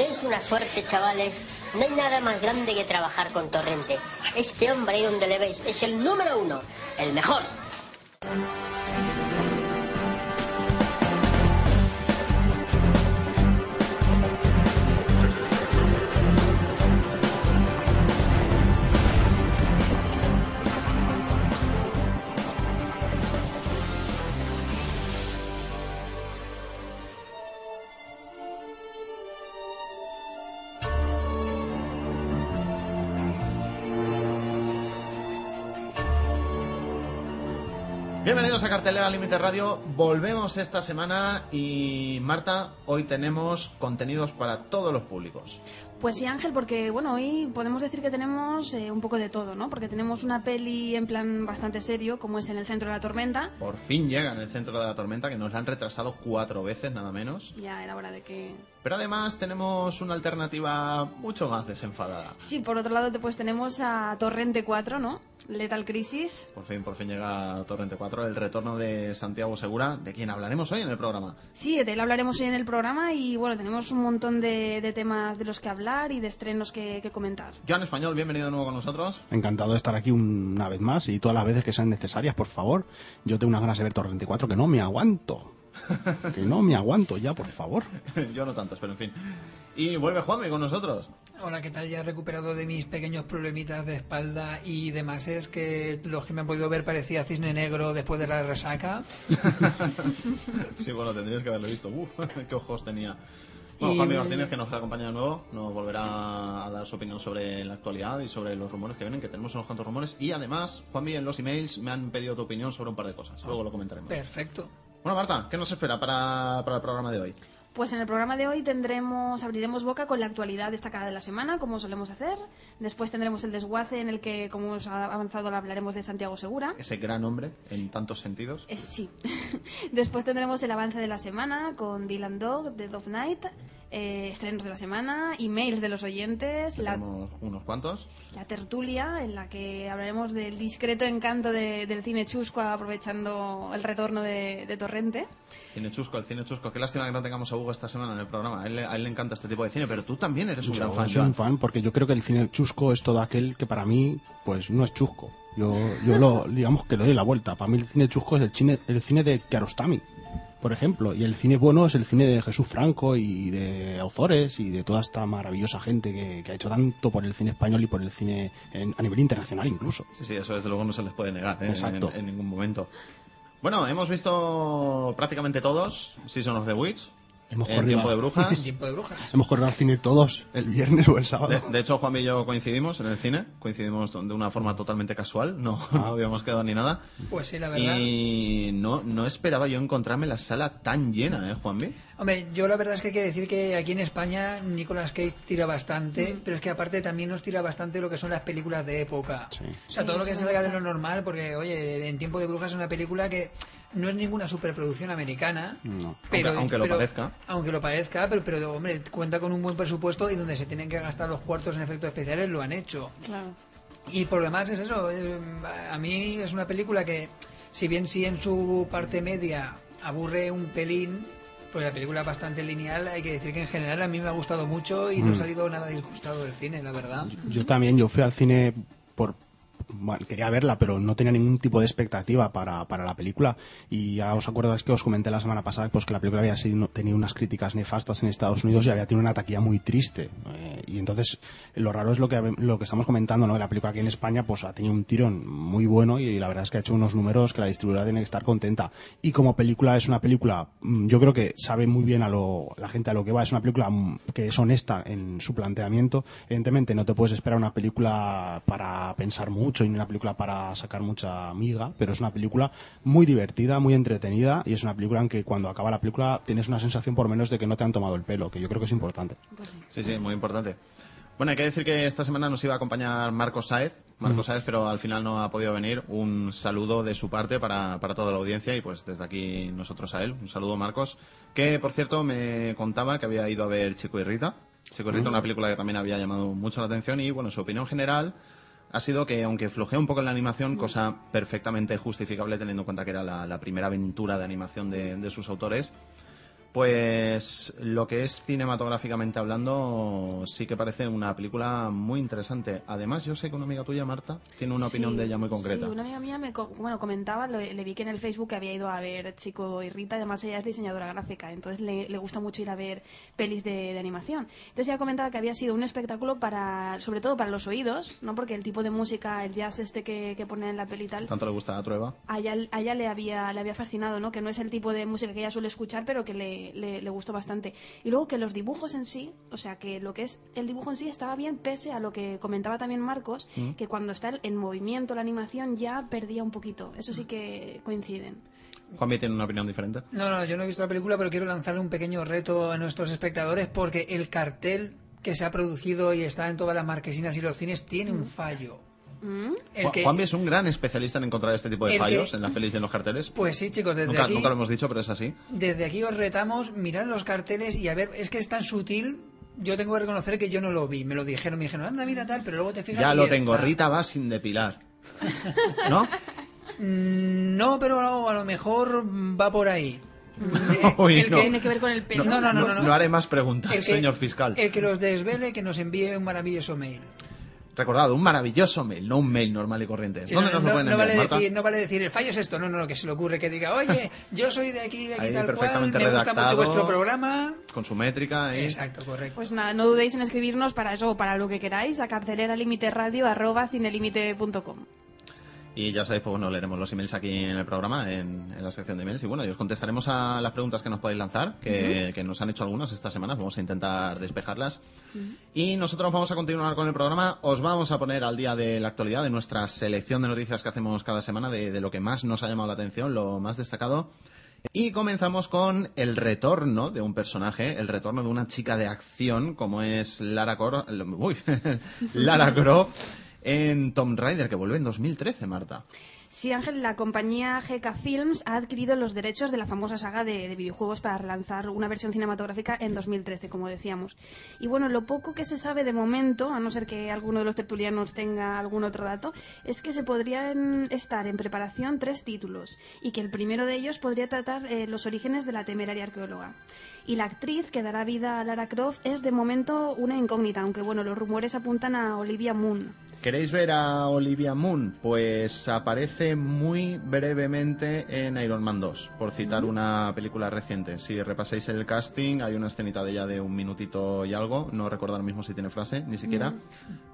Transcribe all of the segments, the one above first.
Tenéis una suerte, chavales. No hay nada más grande que trabajar con Torrente. Este hombre ahí donde le veis es el número uno, el mejor. Cartelera Límite Radio. Volvemos esta semana y Marta, hoy tenemos contenidos para todos los públicos. Pues sí, Ángel, porque bueno, hoy podemos decir que tenemos eh, un poco de todo, ¿no? Porque tenemos una peli en plan bastante serio, como es En el centro de la tormenta. Por fin llega en el centro de la tormenta, que nos la han retrasado cuatro veces, nada menos. Ya era hora de que... Pero además tenemos una alternativa mucho más desenfadada. Sí, por otro lado, pues tenemos a Torrente 4, ¿no? Lethal Crisis. Por fin, por fin llega Torrente 4, el retorno de Santiago Segura, de quien hablaremos hoy en el programa. Sí, de él hablaremos hoy en el programa y bueno, tenemos un montón de, de temas de los que hablar y de estrenos que, que comentar. Joan Español, bienvenido de nuevo con nosotros. Encantado de estar aquí una vez más y todas las veces que sean necesarias, por favor. Yo tengo unas ganas de ver Torrente 4 que no me aguanto. que no me aguanto ya, por favor. Yo no tantas, pero en fin. Y vuelve Juanmi con nosotros. Hola, ¿qué tal? Ya he recuperado de mis pequeños problemitas de espalda y demás. Es que los que me han podido ver parecía cisne negro después de la resaca. sí, bueno, tendrías que haberlo visto. Uf, qué ojos tenía. Bueno, Juanmi Martínez, que nos acompaña de nuevo, nos volverá a dar su opinión sobre la actualidad y sobre los rumores que vienen, que tenemos unos cuantos rumores. Y además, Juanmi, en los emails me han pedido tu opinión sobre un par de cosas. Luego lo comentaremos. Perfecto. Bueno, Marta, ¿qué nos espera para, para el programa de hoy? Pues en el programa de hoy tendremos, abriremos boca con la actualidad destacada de la semana, como solemos hacer. Después tendremos el desguace en el que, como hemos avanzado, hablaremos de Santiago Segura. Ese gran hombre, en tantos sentidos. Eh, sí. Después tendremos el avance de la semana con Dylan Dog, de Dove Night, eh, estrenos de la semana, emails de los oyentes. Tenemos unos cuantos. La tertulia, en la que hablaremos del discreto encanto de, del cine chusco, aprovechando el retorno de, de Torrente. Cine chusco, el cine chusco. Qué lástima que no tengamos a Hugo esta semana en el programa. A él, a él le encanta este tipo de cine, pero tú también eres un Yo gran fan. soy un fan porque yo creo que el cine chusco es todo aquel que para mí pues no es chusco. Yo, yo lo, digamos que le doy la vuelta. Para mí el cine chusco es el cine, el cine de Kiarostami, por ejemplo. Y el cine bueno es el cine de Jesús Franco y de Auzores y de toda esta maravillosa gente que, que ha hecho tanto por el cine español y por el cine en- a nivel internacional incluso. Sí, sí, eso desde luego no se les puede negar ¿eh? en, Exacto. en ningún momento. Bueno, hemos visto prácticamente todos Season of the Witch, Hemos en corrido, Tiempo de Brujas. Tiempo de brujas. hemos corrido al cine todos el viernes o el sábado. De, de hecho, Juan y yo coincidimos en el cine, coincidimos de una forma totalmente casual, no, Ah. no habíamos quedado ni nada. Pues sí, la verdad. Y no, no esperaba yo encontrarme la sala tan llena, ¿eh, Juanvi? Hombre, yo la verdad es que hay que decir que aquí en España Nicolas Cage tira bastante, pero es que aparte también nos tira bastante lo que son las películas de época. Sí. O sea, Sí, todo lo que salga de lo normal, porque, oye, en Tiempo de Brujas es una película que no es ninguna superproducción americana. No. Pero, Aunque- aunque lo pero- parezca. Aunque lo parezca, pero, pero, hombre, cuenta con un buen presupuesto y donde se tienen que gastar los cuartos en efectos especiales lo han hecho. Claro. Y por lo demás es eso. eh, A mí es una película que, si bien sí en su parte media aburre un pelín, pues la película es bastante lineal, hay que decir que en general a mí me ha gustado mucho y no he salido nada disgustado del cine, la verdad. Yo también, yo fui al cine por... bueno, quería verla, pero no tenía ningún tipo de expectativa para, para la película. Y ya os acordáis que os comenté la semana pasada pues que la película había tenido unas críticas nefastas en Estados Unidos y había tenido una taquilla muy triste. Eh, y entonces, lo raro es lo que, lo que estamos comentando, ¿no? La película aquí en España pues ha tenido un tirón muy bueno y la verdad es que ha hecho unos números que la distribuidora tiene que estar contenta. Y como película es una película, mm, yo creo que sabe muy bien a lo, la gente a lo que va. Es una película mm, que es honesta en su planteamiento. Evidentemente no te puedes esperar una película para pensar mucho y una película para sacar mucha miga, pero es una película muy divertida, muy entretenida y es una película en que cuando acaba la película tienes una sensación por menos de que no te han tomado el pelo, que yo creo que es importante. Sí. Sí, muy importante. Bueno, hay que decir que esta semana nos iba a acompañar Marcos Saez, Marcos Saez, pero al final no ha podido venir. Un saludo de su parte para, para toda la audiencia y pues desde aquí nosotros a él. Un saludo, Marcos, que por cierto me contaba que había ido a ver Chico y Rita. Chico y Rita, una película que también había llamado mucho la atención y bueno, su opinión general ha sido que aunque flojea un poco en la animación, cosa perfectamente justificable teniendo en cuenta que era la, la primera aventura de animación de, de sus autores, Pues lo que es cinematográficamente hablando, sí que parece una película muy interesante. Además, yo sé que una amiga tuya, Marta, tiene una opinión de ella muy concreta. Sí, una amiga mía me co- bueno, comentaba, le vi que en el Facebook que había ido a ver Chico y Rita, además ella es diseñadora gráfica, entonces le, le gusta mucho ir a ver pelis de, de animación. Entonces ella comentaba que había sido un espectáculo para, sobre todo para los oídos, ¿no? Porque el tipo de música, el jazz este que, que ponen en la peli y tal, ¿Tanto le gusta a Trueba? a ella, a ella le, había, le había fascinado, ¿no? Que no es el tipo de música que ella suele escuchar, pero que le, le, le gustó bastante. Y luego que los dibujos en sí, o sea, que lo que es el dibujo en sí estaba bien, pese a lo que comentaba también Marcos, que cuando está en movimiento la animación ya perdía un poquito. Eso sí que coinciden. Juanmi tiene una opinión diferente. No, no, yo no he visto la película, pero quiero lanzarle un pequeño reto a nuestros espectadores porque el cartel que se ha producido y está en todas las marquesinas y los cines tiene un fallo. ¿Mm? El Ju- que- Juanmi es un gran especialista en encontrar este tipo de el que- fallos en las pelis y en los carteles. Pues sí, chicos, desde nunca, aquí... nunca lo hemos dicho, pero es así. Desde aquí os retamos, mirad los carteles y a ver, es que es tan sutil. Yo tengo que reconocer que yo no lo vi. Me lo dijeron, me dijeron, anda, mira tal, pero luego te fijas. Ya lo tengo, está. Rita va sin depilar. ¿No? Mm, No, pero no, a lo mejor va por ahí. Uy, el no. que- Tiene que ver con el pelo. No, no, no, no, no. haré más preguntas, el que- señor fiscal. El que los desvele, que nos envíe un maravilloso mail. Recordad, un maravilloso mail, no un mail normal y corriente. Sí, ¿Dónde no, nos lo no- pueden no enviar, vale Marta? decir, no vale decir el fallo es esto, no, no, no, que se le ocurre que diga, oye, yo soy de aquí, de aquí Ahí, tal cual, perfectamente me gusta mucho vuestro programa. Con su métrica y... Exacto, correcto. Pues nada, no dudéis en escribirnos para eso o para lo que queráis a cartelera límite radio arroba cinelimite.com. Y ya sabéis, pues bueno, leeremos los emails aquí en el programa, en, en la sección de emails. Y bueno, y os contestaremos a las preguntas que nos podéis lanzar, que, que nos han hecho algunas estas semanas. Vamos a intentar despejarlas. Y nosotros vamos a continuar con el programa. Os vamos a poner al día de la actualidad, de nuestra selección de noticias que hacemos cada semana, de, de lo que más nos ha llamado la atención, lo más destacado. Y comenzamos con el retorno de un personaje, el retorno de una chica de acción como es Lara, Cor- uy, Lara Croft en Tomb Raider, que vuelve en 2013, Marta. Sí, Ángel, la compañía GK Films ha adquirido los derechos de la famosa saga de, de videojuegos para relanzar una versión cinematográfica en 2013, como decíamos. Y bueno, lo poco que se sabe de momento, a no ser que alguno de los tertulianos tenga algún otro dato, es que se podrían estar en preparación tres títulos y que el primero de ellos podría tratar eh, los orígenes de la temeraria arqueóloga. Y la actriz que dará vida a Lara Croft es de momento una incógnita, aunque bueno, los rumores apuntan a Olivia Moon. ¿Queréis ver a Olivia Moon? Pues aparece muy brevemente en Iron Man 2, por citar una película reciente. Si repasáis el casting, hay una escenita de ella de un minutito y algo. No recuerdo ahora mismo si tiene frase, ni siquiera.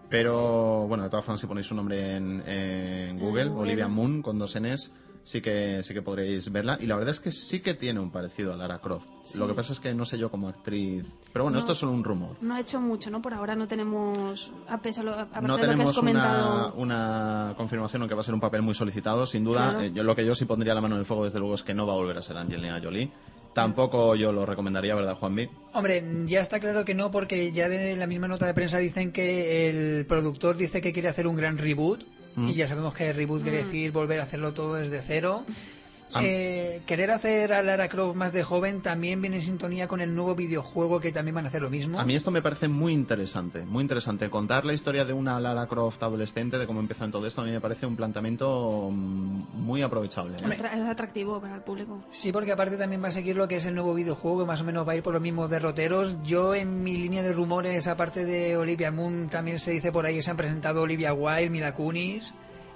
Pero bueno, de todas formas, si ponéis su nombre en, en Google, Google. Olivia Moon con dos Ns, sí que, sí que podréis verla. Y la verdad es que sí que tiene un parecido a Lara Croft. Lo que pasa es que no sé yo como actriz. Pero bueno, No. esto es solo un rumor. No ha hecho mucho, ¿no? Por ahora no tenemos, a pesar lo, no de lo que has tenemos una, comentado. una confirmación, aunque va a ser un papel muy solicitado, sin duda. Claro. Eh, yo, lo que yo sí pondría la mano en el fuego, desde luego, es que no va a volver a ser Angelina Jolie. Tampoco yo lo recomendaría, ¿verdad, Juanvi? Hombre, ya está claro que no, porque ya de la misma nota de prensa dicen que el productor dice que quiere hacer un gran reboot. Mm. Y ya sabemos que reboot quiere Mm. decir volver a hacerlo todo desde cero. Eh, querer hacer a Lara Croft más de joven también viene en sintonía con el nuevo videojuego que también van a hacer lo mismo. A mí esto me parece muy interesante, muy interesante. Contar la historia de una Lara Croft adolescente, de cómo empezó en todo esto, a mí me parece un planteamiento mm, muy aprovechable. ¿eh? Es atractivo para el público. Sí, porque aparte también va a seguir lo que es el nuevo videojuego, que más o menos va a ir por los mismos derroteros. Yo en mi línea de rumores, aparte de Olivia Moon, también se dice por ahí que se han presentado Olivia Wilde, Mila Kunis.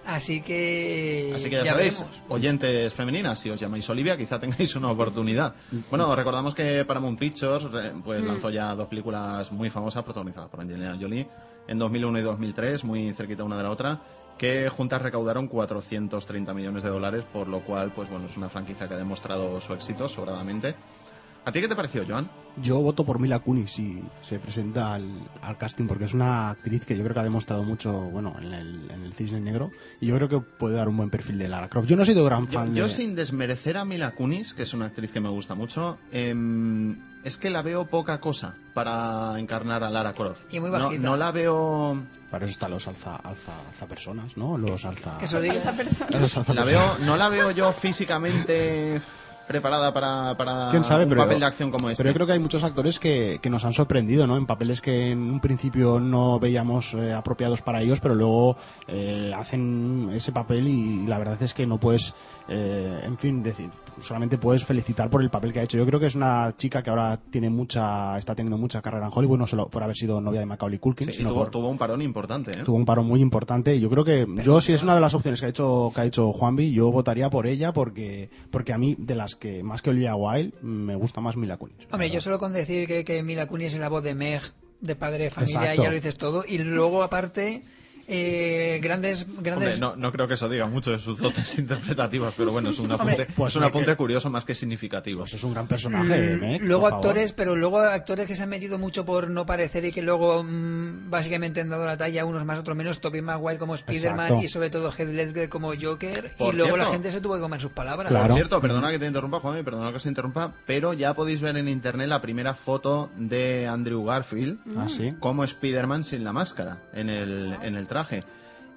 Así que Así que ya, sabéis, veremos. oyentes femeninas, si os llamáis Olivia, quizá tengáis una oportunidad. Bueno, recordamos que Paramount Pictures re- pues, lanzó ya dos películas muy famosas protagonizadas por Angelina Jolie en 2001 y 2003, muy cerquita una de la otra, que juntas recaudaron 430 millones de dólares, por lo cual, pues bueno, es una franquicia que ha demostrado su éxito sobradamente. ¿A ti qué te pareció, Joan? Yo voto por Mila Kunis si se presenta al, al casting porque es una actriz que yo creo que ha demostrado mucho bueno en el, en el Cisne Negro y yo creo que puede dar un buen perfil de Lara Croft. Yo no he sido gran Yo, fan yo de... sin desmerecer a Mila Kunis, que es una actriz que me gusta mucho, em, es que la veo poca cosa para encarnar a Lara Croft. Y muy no, bajita. no la veo... Para eso están los alza, alza, alza personas, ¿no? Los alza... Que se lo diga. Esa persona. los alza La personas. veo, no la veo yo físicamente preparada para, para ¿Quién sabe? un pero, papel de acción como este. Pero yo creo que hay muchos actores que, que nos han sorprendido, ¿no? En papeles que en un principio no veíamos eh, apropiados para ellos, pero luego eh, hacen ese papel y, la verdad es que no puedes, eh, en fin, decir, solamente puedes felicitar por el papel que ha hecho. Yo creo que es una chica que ahora tiene mucha, está teniendo mucha carrera en Hollywood, no solo por haber sido novia de Macaulay Culkin, Sí, sino tuvo, por, tuvo un parón importante, ¿eh? tuvo un paro muy importante y yo creo que yo si es una de las opciones que ha hecho que ha hecho Juanvi yo votaría por ella porque porque a mí de las que más que Olivia Wilde me gusta más Mila Kunis Hombre, yo solo con decir que, que Mila Kunis es la voz de Meg, de padre de familia, Exacto. ya lo dices todo. Y luego, aparte, eh, grandes... grandes Hombre, no, no creo que eso diga mucho de sus dotes interpretativas, pero bueno, es un apunte, Hombre, pues es un apunte que- curioso más que significativo. Pues es un gran personaje Mm, Meg, luego por favor. actores, pero luego actores que se han metido mucho por no parecer y que luego mm, básicamente han dado la talla, unos más, otros menos. Tobey Maguire como Spider-Man Exacto. y sobre todo Heath Ledger como Joker. Por y luego la gente se tuvo que comer sus palabras. Claro. Por cierto, perdona que te interrumpa, Juan, perdona que se interrumpa, pero ya podéis ver en internet la primera foto de Andrew Garfield ah sí como Spider-Man sin la máscara en el, en el traje.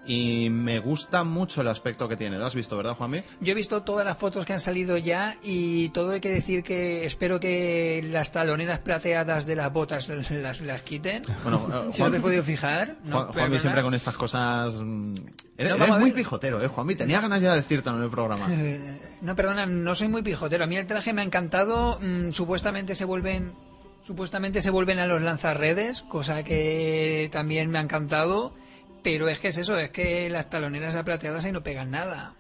Y me gusta mucho el aspecto que tiene. ¿Lo has visto, verdad, Juanmi? Yo he visto todas las fotos que han salido ya y todo hay que decir que espero que las taloneras plateadas de las botas las, las quiten. Bueno, eh, Si no te he Juan- podido fijar. No, Juan- Juanmi siempre con estas cosas... mm, Eres, No, muy pijotero, ¿eh, Juanmi? Tenía ganas ya de decírtelo en el programa. Eh, No, perdona, no soy muy pijotero. A mí el traje me ha encantado. mm, supuestamente se vuelven, supuestamente se vuelven a los lanzarredes, cosa que también me ha encantado. Pero es que es eso, es que las taloneras aplateadas ahí no pegan nada.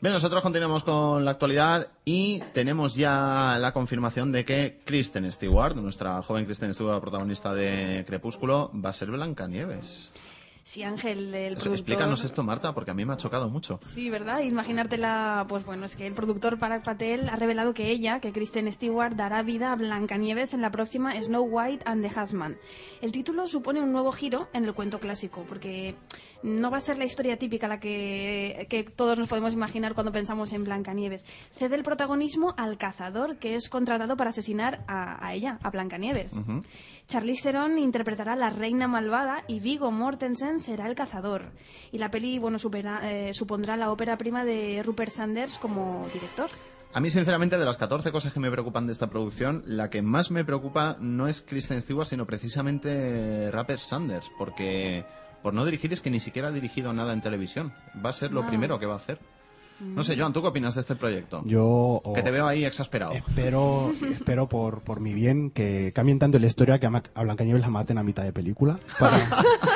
Bien, nosotros continuamos con la actualidad y tenemos ya la confirmación de que Kristen Stewart, nuestra joven Kristen Stewart, protagonista de Crepúsculo, va a ser Blancanieves. Sí, Ángel, el Eso- productor... Explícanos esto, Marta, porque a mí me ha chocado mucho. Sí, ¿verdad? Imaginártela, pues bueno, es que el productor Parag Patel ha revelado que ella, que Kristen Stewart, dará vida a Blancanieves en la próxima Snow White and the Huntsman. El título supone un nuevo giro en el cuento clásico, porque no va a ser la historia típica la que, que todos nos podemos imaginar cuando pensamos en Blancanieves. Cede el protagonismo al cazador, que es contratado para asesinar a, a ella, a Blancanieves. Ujú. Charlize Theron interpretará a la reina malvada y Vigo Mortensen será el cazador. Y la peli, bueno, supera- eh, supondrá la ópera prima de Rupert Sanders como director. A mí, sinceramente, de las 14 cosas que me preocupan de esta producción, la que más me preocupa no es Kristen Stewart, sino precisamente Rupert Sanders, porque por no dirigir es que ni siquiera ha dirigido nada en televisión. Va a ser lo Ah. primero que va a hacer. No sé, Joan, ¿tú qué opinas de este proyecto? yo o- Que te veo ahí exasperado. espero espero por, por mi bien que cambien tanto la historia que a Blancanieves la maten a mitad de película para-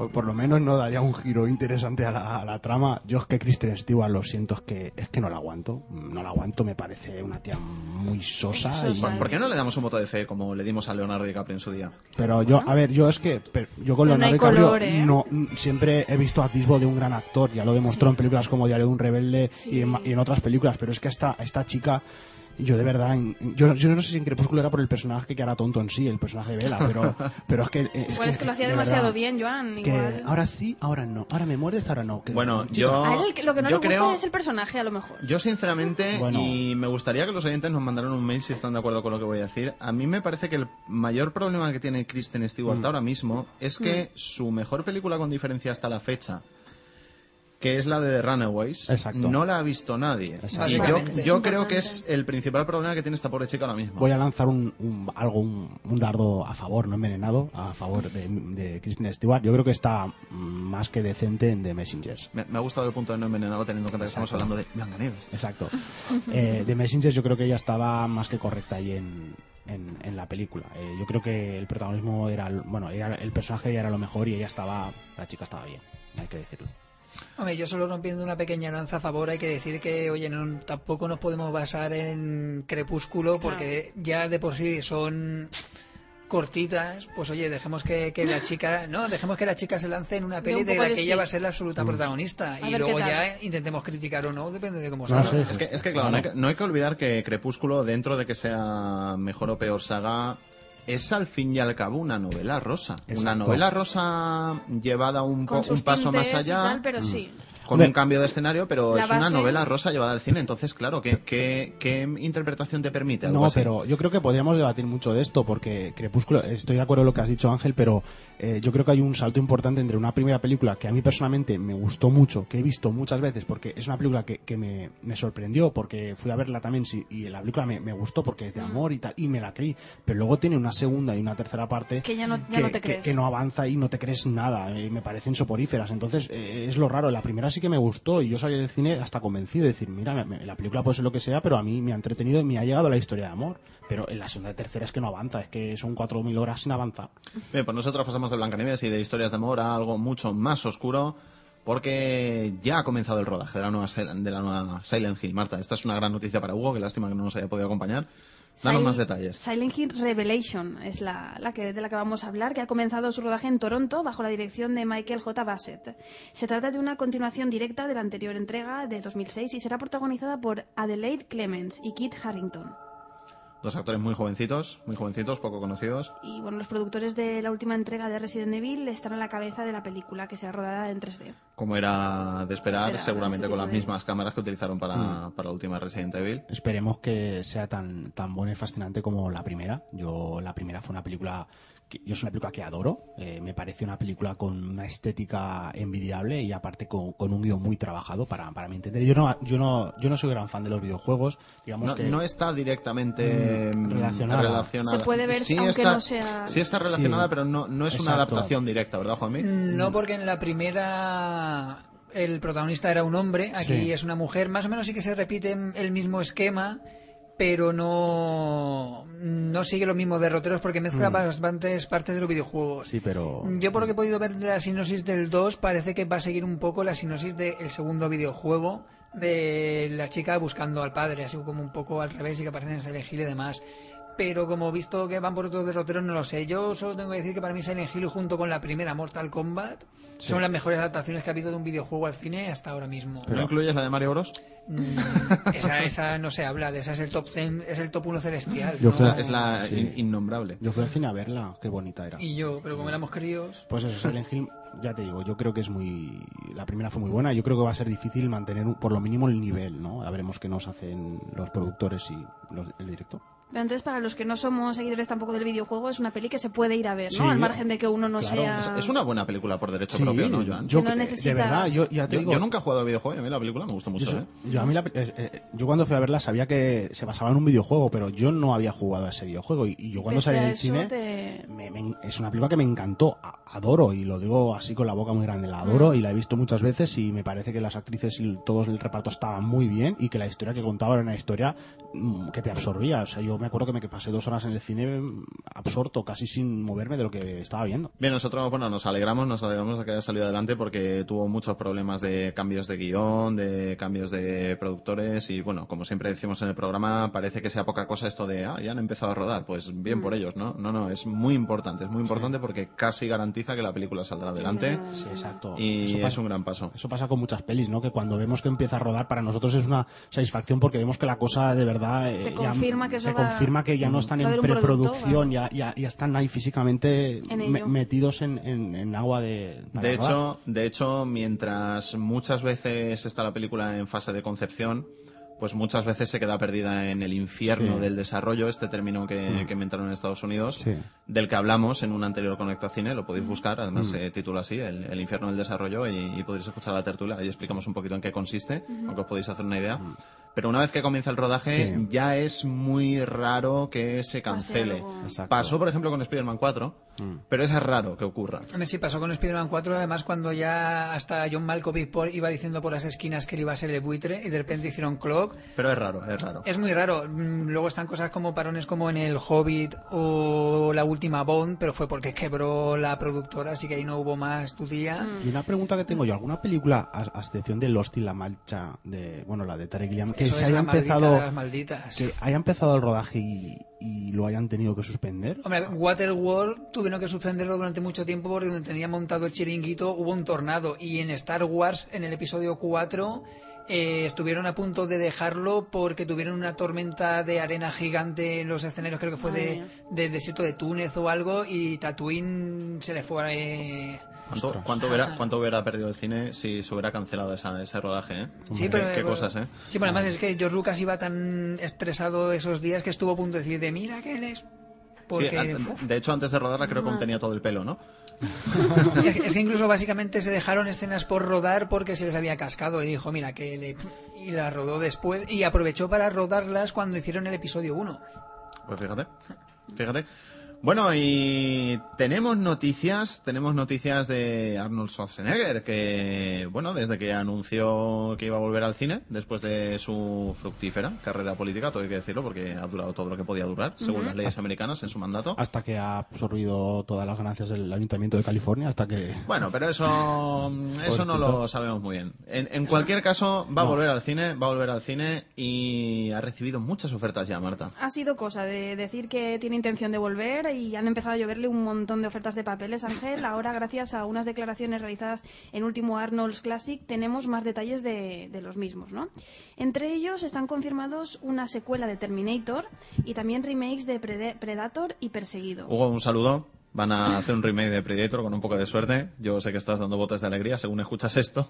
por, por lo menos no daría un giro interesante a la, a la trama yo es que Kristen Stewart lo siento es que es que no la aguanto no la aguanto me parece una tía muy sosa, y-. ¿Por, por qué no le damos un voto de fe como le dimos a Leonardo DiCaprio en su día? Pero yo, a ver, yo es que pero yo con no Leonardo hay DiCaprio color, ¿eh? no, siempre he visto atisbo de un gran actor, ya lo demostró en películas como Diario de un rebelde Sí. y, en, y en otras películas, pero es que esta, esta chica, yo de verdad, en- yo, yo no sé si en Crepúsculo era por el personaje que era tonto en sí, el personaje de Bella, pero, pero es que... eh, Es Igual es que lo hacía de demasiado verdad, bien, Joan. que Igual. ahora sí, ahora no, ahora me muerdes, ahora no. que- Bueno, yo- A él lo que no le gusta es el personaje, a lo mejor. Yo, sinceramente, Bueno. y me gustaría que los oyentes nos mandaran un mail si están de acuerdo con lo que voy a decir, a mí me parece que el mayor problema que tiene Kristen Stewart Mm. ahora mismo es que su mejor película con diferencia hasta la fecha, que es la de The Runaways, Exacto. no la ha visto nadie. Exacto. Y yo, creo que es el principal problema que tiene esta pobre chica ahora mismo. Voy a lanzar un, un- algo, un, un dardo a favor, no envenenado, a favor de, de Kristen Stewart. Yo creo que está más que decente en The Messengers. Me, me ha gustado el punto de no envenenado teniendo en cuenta que estamos hablando de Blancanieves. Exacto. Eh, The Messengers yo creo que ella estaba más que correcta ahí en, en, en la película. Eh, yo creo que el protagonismo era, el- bueno, era- el personaje ya era lo mejor y ella estaba, la chica estaba bien, hay que decirlo. Hombre, yo solo rompiendo una pequeña lanza a favor, hay que decir que, oye, no, tampoco nos podemos basar en Crepúsculo porque ya de por sí son cortitas, pues oye, dejemos que, que la chica, no, dejemos que la chica se lance en una De peli un de poco la de que sí. ella va a ser la absoluta protagonista. A y luego ya intentemos criticar o no, depende de cómo No, salga. sí, Es que, es que claro, no hay que, no hay que olvidar que Crepúsculo, dentro de que sea mejor o peor saga, es al fin y al cabo una novela rosa. Una novela rosa llevada un, po- un paso más allá. tal, pero sí. Con un cambio de escenario, pero la es una novela rosa llevada al cine. Entonces, claro, ¿qué, qué, qué interpretación te permite? algo No, así? pero yo creo que podríamos debatir mucho de esto, porque Crepúsculo, estoy de acuerdo con lo que has dicho Ángel, pero eh, yo creo que hay un salto importante entre una primera película que a mí personalmente me gustó mucho, que he visto muchas veces, porque es una película que, que me, me sorprendió, porque fui a verla también, sí, y la película me, me gustó porque es de amor y tal, y me la creí, pero luego tiene una segunda y una tercera parte Que ya no- ya no te crees. que no avanza y no te crees nada, y me parecen soporíferas, entonces eh, es lo raro, la primera sí que me gustó y yo salí del cine hasta convencido de decir, mira, me- me- la película puede ser lo que sea, pero a mí me ha entretenido y me ha llegado la historia de amor, pero en la segunda y tercera es que no avanza, es que son 4.000 horas sin avanzar. Bien, pues nosotros pasamos de Blancanieves y de historias de amor a algo mucho más oscuro, porque ya ha comenzado el rodaje de la nueva, de la nueva Silent Hill. Marta, esta es una gran noticia para Hugo, que lástima que no nos haya podido acompañar. Danos más detalles. Silent Hill Revelation es la, la que, de la que vamos a hablar, que ha comenzado su rodaje en Toronto bajo la dirección de Michael J. Bassett. Se trata de una continuación directa de la anterior entrega de 2006 y será protagonizada por Adelaide Clemens y Kit Harrington. Dos actores muy jovencitos, muy jovencitos, poco conocidos. Y bueno, los productores de la última entrega de Resident Evil están a la cabeza de la película, que será rodada en 3D. Como era de esperar, Esperar, seguramente con las de- mismas cámaras que utilizaron para, Mm. para la última Resident Evil. Esperemos que sea tan, tan buena y fascinante como la primera. Yo, la primera fue una película que yo es una película que adoro. eh, me parece una película con una estética envidiable y aparte con, con un guion muy trabajado para, para mi entender. Yo no, yo no, yo no soy gran fan de los videojuegos. Digamos No, que no está directamente Mm, mm, relacionada. relacionada. Se puede ver, Sí aunque está- no sea- Sí está relacionada, Sí. pero no, no es una adaptación directa, ¿verdad, Juanmi? No, porque en la primera el protagonista era un hombre, aquí Sí. es una mujer. Más o menos sí que se repite el mismo esquema, pero no, no sigue los mismos derroteros porque mezcla bastantes partes de los videojuegos. Sí, pero. Yo por lo que he podido ver de la sinopsis del 2 parece que va a seguir un poco la sinopsis del segundo videojuego de la chica buscando al padre, así como un poco al revés y que aparecen en Silent Hill y demás. Pero como he visto que van por otros derroteros, no lo sé. Yo solo tengo que decir que para mí Silent Hill junto con la primera Mortal Kombat son las mejores adaptaciones que ha habido de un videojuego al cine hasta ahora mismo. ¿No incluyes la de Mario Bros? Mm, esa, esa no se habla, de esa es el top 100, es el top 1 celestial. Yo ¿no? fui a- Es la Sí. in- innombrable. Yo fui al cine a verla, qué bonita era. Y yo, pero como éramos críos... Pues eso, Silent Hill, ya te digo, yo creo que es muy. La primera fue muy buena. Yo creo que va a ser difícil mantener un- por lo mínimo el nivel, ¿no? A veremos qué nos hacen los productores y los- el director. Pero entonces, para los que no somos seguidores tampoco del videojuego, es una peli que se puede ir a ver, ¿no? Sí, Al margen de que uno no claro, sea... Es, una buena película por derecho Sí, propio, ¿no, Joan? Yo, Que no necesitas- De verdad, yo ya te Yo, digo. yo nunca he jugado al videojuego y a mí la película me gustó mucho, Yo, ¿eh? yo a mí la- eh, eh, yo cuando fui a verla sabía que se basaba en un videojuego, pero yo no había jugado a ese videojuego. Y, y yo cuando Pese salí del cine, te- me- me- es una película que me encantó, a- adoro, y lo digo así con la boca muy grande, la adoro y la he visto muchas veces y me parece que las actrices y todo el reparto estaban muy bien y que la historia que contaba era una historia mm, que te absorbía. O sea, yo me acuerdo que me pasé dos horas en el cine mm, absorto, casi sin moverme de lo que estaba viendo. Bien, nosotros, bueno, nos alegramos, nos alegramos de que haya salido adelante porque tuvo muchos problemas de cambios de guion, de cambios de productores y, bueno, como siempre decimos en el programa, parece que sea poca cosa esto de, ah, ya han empezado a rodar. Pues bien por ellos, ¿no? No, no, es muy importante, es muy importante porque casi garantiza que la película saldrá adelante Sí, exacto. y Eso es un gran paso. Eso pasa con muchas pelis, ¿no? Que cuando vemos que empieza a rodar, para nosotros es una satisfacción porque vemos que la cosa de verdad eh, Te ya- confirma que eso se va- confirma que ya no están en preproducción, ya, ya, ya están ahí físicamente En me- metidos en, en- en agua de. De hecho, de hecho, mientras muchas veces está la película en fase de concepción, pues muchas veces se queda perdida en el infierno Sí. del desarrollo, este término que, que inventaron en Estados Unidos, Sí. del que hablamos en un anterior Conecta Cine, lo podéis buscar, además se titula así, el, el infierno del desarrollo, y, y podréis escuchar la tertulia, ahí explicamos un poquito en qué consiste, aunque os podéis hacer una idea. Pero una vez que comienza el rodaje, Sí. ya es muy raro que se cancele. Pasó, por ejemplo, con Spider-Man 4, pero es raro que ocurra. A ver si pasó con Spider-Man 4, además cuando ya hasta John Malkovich por- iba diciendo por las esquinas que él iba a ser el buitre y de repente hicieron Clock. Pero es raro, es raro. Es muy raro. Mm, Luego están cosas como parones como en El Hobbit o la última Bond, pero fue porque quebró la productora, así que ahí no hubo más tu día. Mm. Y una pregunta que tengo yo, ¿alguna película, a, a excepción de Lost y La Marcha, de, bueno, la de Terry Gilliam, que Eso se haya empezado, que haya empezado el rodaje y, y lo hayan tenido que suspender? Hombre, Waterworld tuvieron que suspenderlo durante mucho tiempo porque donde tenía montado el chiringuito hubo un tornado. Y en Star Wars, en el episodio 4, eh, estuvieron a punto de dejarlo porque tuvieron una tormenta de arena gigante en los escenarios, creo que fue de, del desierto de Túnez o algo, y Tatooine se le fue... eh, ¿Cuánto, cuánto hubiera, cuánto hubiera perdido el cine si se hubiera cancelado esa, ese rodaje? ¿eh? Sí, Qué- pero qué cosas, ¿eh? Sí, pero además es que George Lucas iba tan estresado esos días que estuvo a punto de decir de mira que eres. Porque Sí, an- de hecho, antes de rodarla creo que contenía todo el pelo, ¿no? es que incluso básicamente se dejaron escenas por rodar porque se les había cascado y dijo, mira, que le... y la rodó después y aprovechó para rodarlas cuando hicieron el episodio 1. Pues fíjate, fíjate. Bueno, y tenemos noticias, tenemos noticias de Arnold Schwarzenegger, que, bueno, desde que anunció que iba a volver al cine, después de su fructífera carrera política, todo hay que decirlo, porque ha durado todo lo que podía durar, según las leyes americanas, en su mandato. Hasta que ha absorbido todas las ganancias del Ayuntamiento de California, hasta que... Bueno, pero eso, eso no lo sabemos muy bien. En, en cualquier caso, va a volver al cine, va a volver al cine y ha recibido muchas ofertas ya, Marta. Ha sido cosa de decir que tiene intención de volver y han empezado a lloverle un montón de ofertas de papeles, Ángel. Ahora, gracias a unas declaraciones realizadas en último Arnold's Classic, tenemos más detalles de, de los mismos, ¿no? Entre ellos están confirmados una secuela de Terminator y también remakes de Predator y Perseguido. Hugo, un saludo. Van a hacer un remake de Predator con un poco de suerte. Yo sé que estás dando botes de alegría según escuchas esto.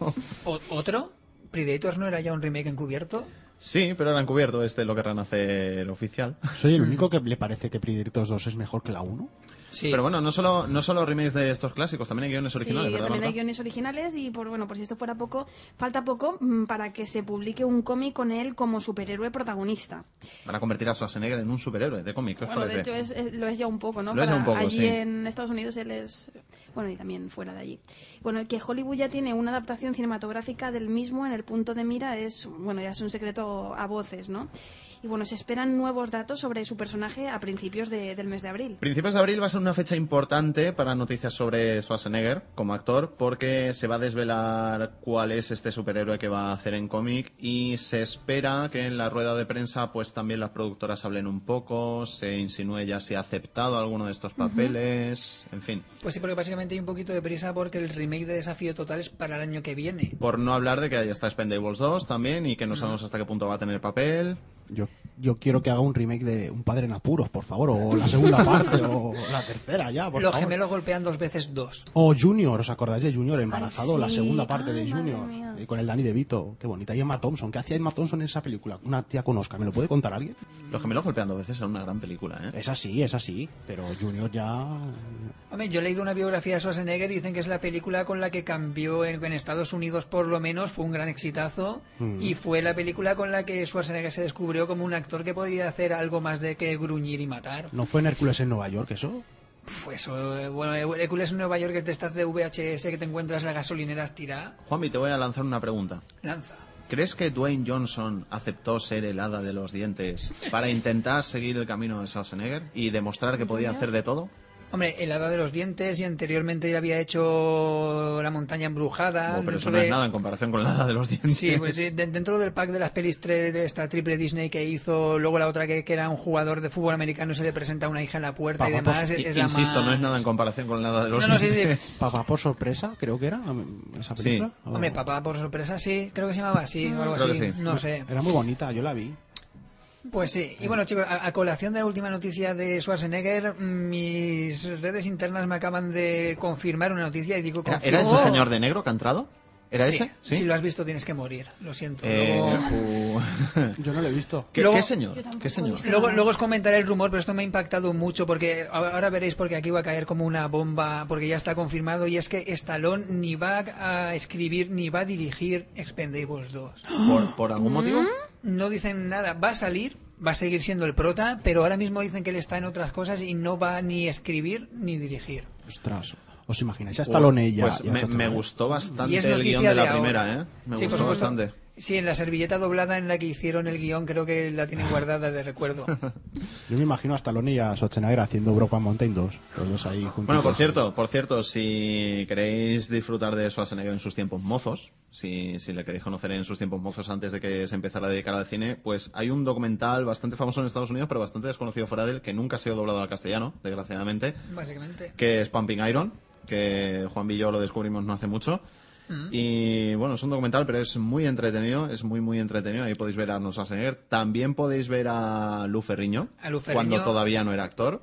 ¿Otro? ¿Predators no era ya un remake encubierto? Sí, pero han cubierto este lo querrán hacer oficial. ¿Soy el único que le parece que Predators 2 es mejor que la 1? Sí. Pero bueno, no solo, no solo remakes de estos clásicos, también hay guiones originales, sí, ¿verdad, también hay guiones originales y por bueno, por si esto fuera poco, falta poco mm, para que se publique un cómic con él como superhéroe protagonista. Van a convertir a Schwarzenegger en un superhéroe de cómic, ¿qué os Bueno, de hecho es- es- lo es ya un poco, ¿no? Lo es ya Para- un poco, allí sí. en Estados Unidos él es bueno y también fuera de allí. Bueno, que Hollywood ya tiene una adaptación cinematográfica del mismo en el punto de mira es bueno ya es un secreto a voces, ¿no? Y bueno, se esperan nuevos datos sobre su personaje a principios de- del mes de abril. Principios de abril va a ser una fecha importante para noticias sobre Schwarzenegger como actor, porque se va a desvelar cuál es este superhéroe que va a hacer en cómic y se espera que en la rueda de prensa pues también las productoras hablen un poco, se insinúe ya si ha aceptado alguno de estos papeles, en fin. Pues sí, porque básicamente hay un poquito de prisa porque el remake de Desafío Total es para el año que viene. Por no hablar de que ahí está Spendables 2 también y que no sabemos hasta qué punto va a tener papel. Yo, yo quiero que haga un remake de Un padre en apuros, por favor, o la segunda parte, o la tercera ya, por Los favor. gemelos golpean dos veces dos. O Junior, ¿os acordáis de Junior embarazado? Ay, La segunda parte de Ay, Junior, y con el Danny DeVito, qué bonita. Y Emma Thompson, ¿qué hacía Emma Thompson en esa película? Una tía con Oscar, ¿me lo puede contar alguien? Los gemelos golpeando veces es una gran película, ¿eh? Es así, es así, pero Junior ya... Hombre, yo he leído una biografía de Schwarzenegger y dicen que es la película con la que cambió en, en Estados Unidos por lo menos, fue un gran exitazo Mm. y fue la película con la que Schwarzenegger se descubrió como un actor que podía hacer algo más de que gruñir y matar. ¿No fue en Hércules en Nueva York eso? Pues eso, eh, bueno, Hércules en Nueva York es de estas de VHS que te encuentras en las gasolineras tira, Juanmi, te voy a lanzar una pregunta. lanza. ¿Crees que Dwayne Johnson aceptó ser el hada de los dientes para intentar seguir el camino de Schwarzenegger y demostrar que podía hacer de todo? Hombre, el hada de los dientes y anteriormente ya había hecho la montaña embrujada. Oh, pero dentro eso no es nada en comparación con la hada de los dientes. Sí, pues sí, de- dentro del pack de las pelis tre- de esta triple Disney que hizo, luego la otra que, que era un jugador de fútbol americano y se le presenta una hija en la puerta y demás. pues, es, I- es la Insisto, más- no es nada en comparación con la hada de los No, no, sí, sí. Papá por sorpresa, creo que era esa Sí. película. ¿O- Hombre, papá, por sorpresa, sí, creo que se llamaba así o algo Creo así, sí. no sé. Era muy bonita, yo la vi. Pues sí, y bueno chicos, a, a colación de la última noticia de Schwarzenegger, mis redes internas me acaban de confirmar una noticia y digo... ¿Era, era ese señor de negro que ha entrado? ¿Era Sí, ese? Si lo has visto tienes que morir, lo siento. Eh, Luego- uh, Yo no la he visto. ¿Qué, Luego- qué señor? ¿Qué señor? visto. Luego, luego os comentaré el rumor, pero esto me ha impactado mucho porque ahora veréis porque aquí va a caer como una bomba porque ya está confirmado y es que Stallone ni va a escribir ni va a dirigir Expendables 2. ¿Por, por algún motivo? No dicen nada, va a salir, va a seguir siendo el prota, pero ahora mismo dicen que él está en otras cosas y no va ni escribir ni dirigir. Ostras, ¿os imagináis a Stallone y ya? Pues y a me, Schwarzenegger? me gustó bastante el guion de la ahora. primera, ¿eh? Me Sí, gustó bastante. Sí, en la servilleta doblada en la que hicieron el guion creo que la tienen guardada de recuerdo. Yo me imagino a Stallone y a Schwarzenegger haciendo Brokeback Mountain 2. Los dos ahí juntos. Bueno, por cierto, por cierto, si queréis disfrutar de Schwarzenegger en sus tiempos mozos, si, si le queréis conocer en sus tiempos mozos antes de que se empezara a dedicar al cine, pues hay un documental bastante famoso en Estados Unidos, pero bastante desconocido fuera de él, que nunca ha sido doblado al castellano, desgraciadamente, Básicamente. que es Pumping Iron, que Juan y yo lo descubrimos no hace mucho. Y bueno, es un documental, pero es muy entretenido, es muy, muy entretenido. Ahí podéis ver a Arnold Schwarzenegger. También podéis ver a Lu Ferriño, A Lu Ferriño. cuando todavía no era actor.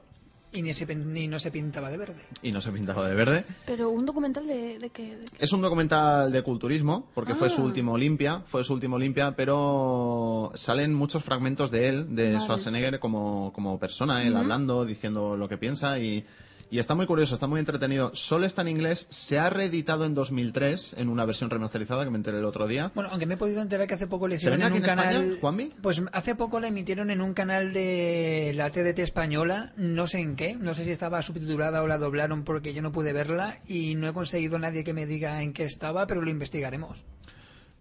Y ni, se, ni no se pintaba de verde. Y no se pintaba de verde. Pero un documental de, de- Es un documental de culturismo, porque fue su Ah. último Olimpia, fue su último Olimpia, pero salen muchos fragmentos de él, de Vale. Schwarzenegger como, como persona, él hablando, diciendo lo que piensa y, y está muy curioso, está muy entretenido. Solo está en inglés, se ha reeditado en 2003 en una versión remasterizada que me enteré el otro día. Bueno, aunque me he podido enterar que hace poco le ¿Se hicieron en un en canal. España, Juanmi? Pues hace poco la emitieron en un canal de la TDT española, no sé en qué, no sé si estaba subtitulada o la doblaron porque yo no pude verla y no he conseguido nadie que me diga en qué estaba, pero lo investigaremos.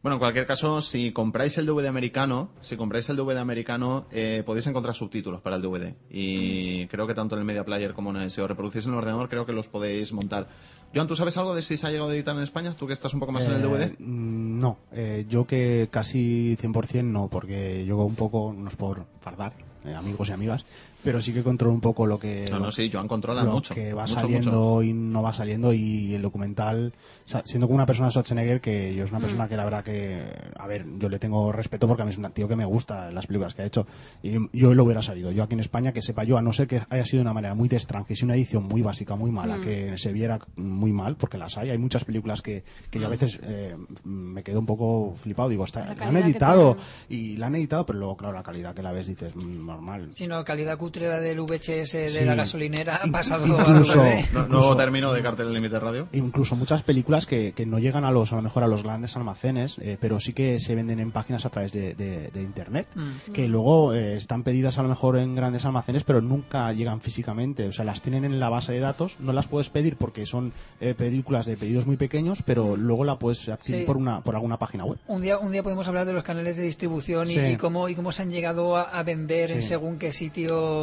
Bueno, en cualquier caso, si compráis el DVD americano, si compráis el DVD americano, eh, podéis encontrar subtítulos para el DVD. Y creo que tanto en el Media Player como en el, si os reproducís en el ordenador, creo que los podéis montar. Joan, ¿tú sabes algo de si se ha llegado a editar en España? ¿Tú que estás un poco más en el Eh, DVD? mm, No, eh, yo que casi 100% no, porque yo un poco, no es por fardar, eh, amigos y amigas, pero sí que controlo un poco lo que... No, no, sí, Joan controla lo mucho. que va mucho, saliendo mucho. y no va saliendo y el documental, o sea, siendo como una persona de Schwarzenegger, que yo es una Mm. persona que la verdad que, a ver, yo le tengo respeto porque a mí es un tío que me gusta las películas que ha hecho y yo lo hubiera salido. Yo aquí en España, que sepa yo, a no ser que haya sido de una manera muy extraña, que es una edición muy básica, muy mala, que se viera muy mal, porque las hay, hay muchas películas que, que yo a veces eh, me quedo un poco flipado, digo, está, La la han editado y la han editado, pero luego, claro, la calidad que la ves dices, mm, normal. Sino calidad cutrera del VHS de Sí. la gasolinera ha pasado incluso- a. No- término de cartel límite radio. incluso muchas películas que, que no llegan a los a lo mejor a los grandes almacenes eh, pero sí que se venden en páginas a través de, de- de internet Mm. que luego eh, están pedidas a lo mejor en grandes almacenes pero nunca llegan físicamente o sea las tienen en la base de datos no las puedes pedir porque son eh, películas de pedidos muy pequeños pero luego la puedes adquirir Sí. por una por alguna página web Un día, un día podemos hablar de los canales de distribución y- Sí. y, cómo, y cómo se han llegado a, a vender en según qué Por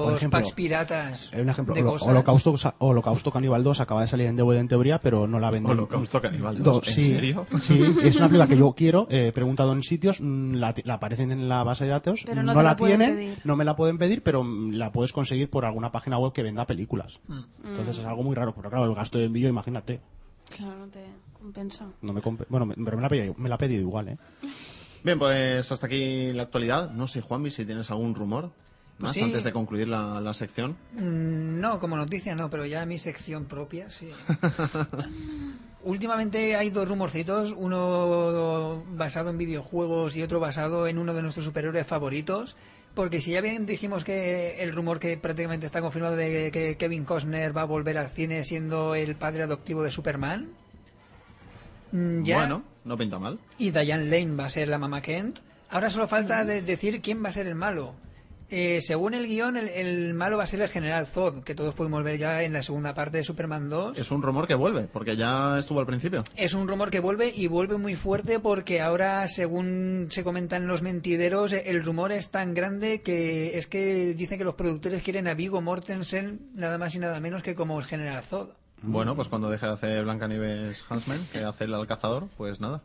sitios ejemplo, packs piratas Eh, un ejemplo de Holo- cosas. Holocausto Holocausto Caníbal 2 acaba de salir en DVD en teoría pero no la venden Holocausto Caníbal Do- 2, ¿en sí, serio? Sí, es una película que yo quiero, eh, he preguntado en sitios, mm, la, la aparecen en la base de datos, Pero no no, te la tienen, pedir. no me la pueden pedir, pero mm, la puedes conseguir por alguna página web que venda películas. Mm. Entonces es algo muy raro, pero claro, el gasto de envío, imagínate. Claro, no te compensa. No me comp- bueno, me- pero me la, ha pedido, me la ha pedido igual, ¿eh? Bien, pues hasta aquí la actualidad. No sé, Juanmi, si tienes algún rumor más Sí. antes de concluir la, la sección. Mm, No, como noticia no, pero ya mi sección propia, sí. Últimamente hay dos rumorcitos, uno basado en videojuegos y otro basado en uno de nuestros superhéroes favoritos. Porque si ya bien dijimos que el rumor que prácticamente está confirmado de que Kevin Costner va a volver al cine siendo el padre adoptivo de Superman, mm, ya Bueno, no pinta mal. y Diane Lane va a ser la mamá Kent. Ahora solo falta de- decir quién va a ser el malo. Eh, según el guion, el, el malo va a ser el general Zod, que todos podemos ver ya en la segunda parte de Superman 2. Es un rumor que vuelve, porque ya estuvo al principio. Es un rumor que vuelve y vuelve muy fuerte porque ahora, según se comentan los mentideros, el rumor es tan grande que es que dicen que los productores quieren a Vigo Mortensen nada más y nada menos que como el general Zod. Bueno, pues cuando deje de hacer Blancanieves Huntsman, que hace el alcazador, pues nada.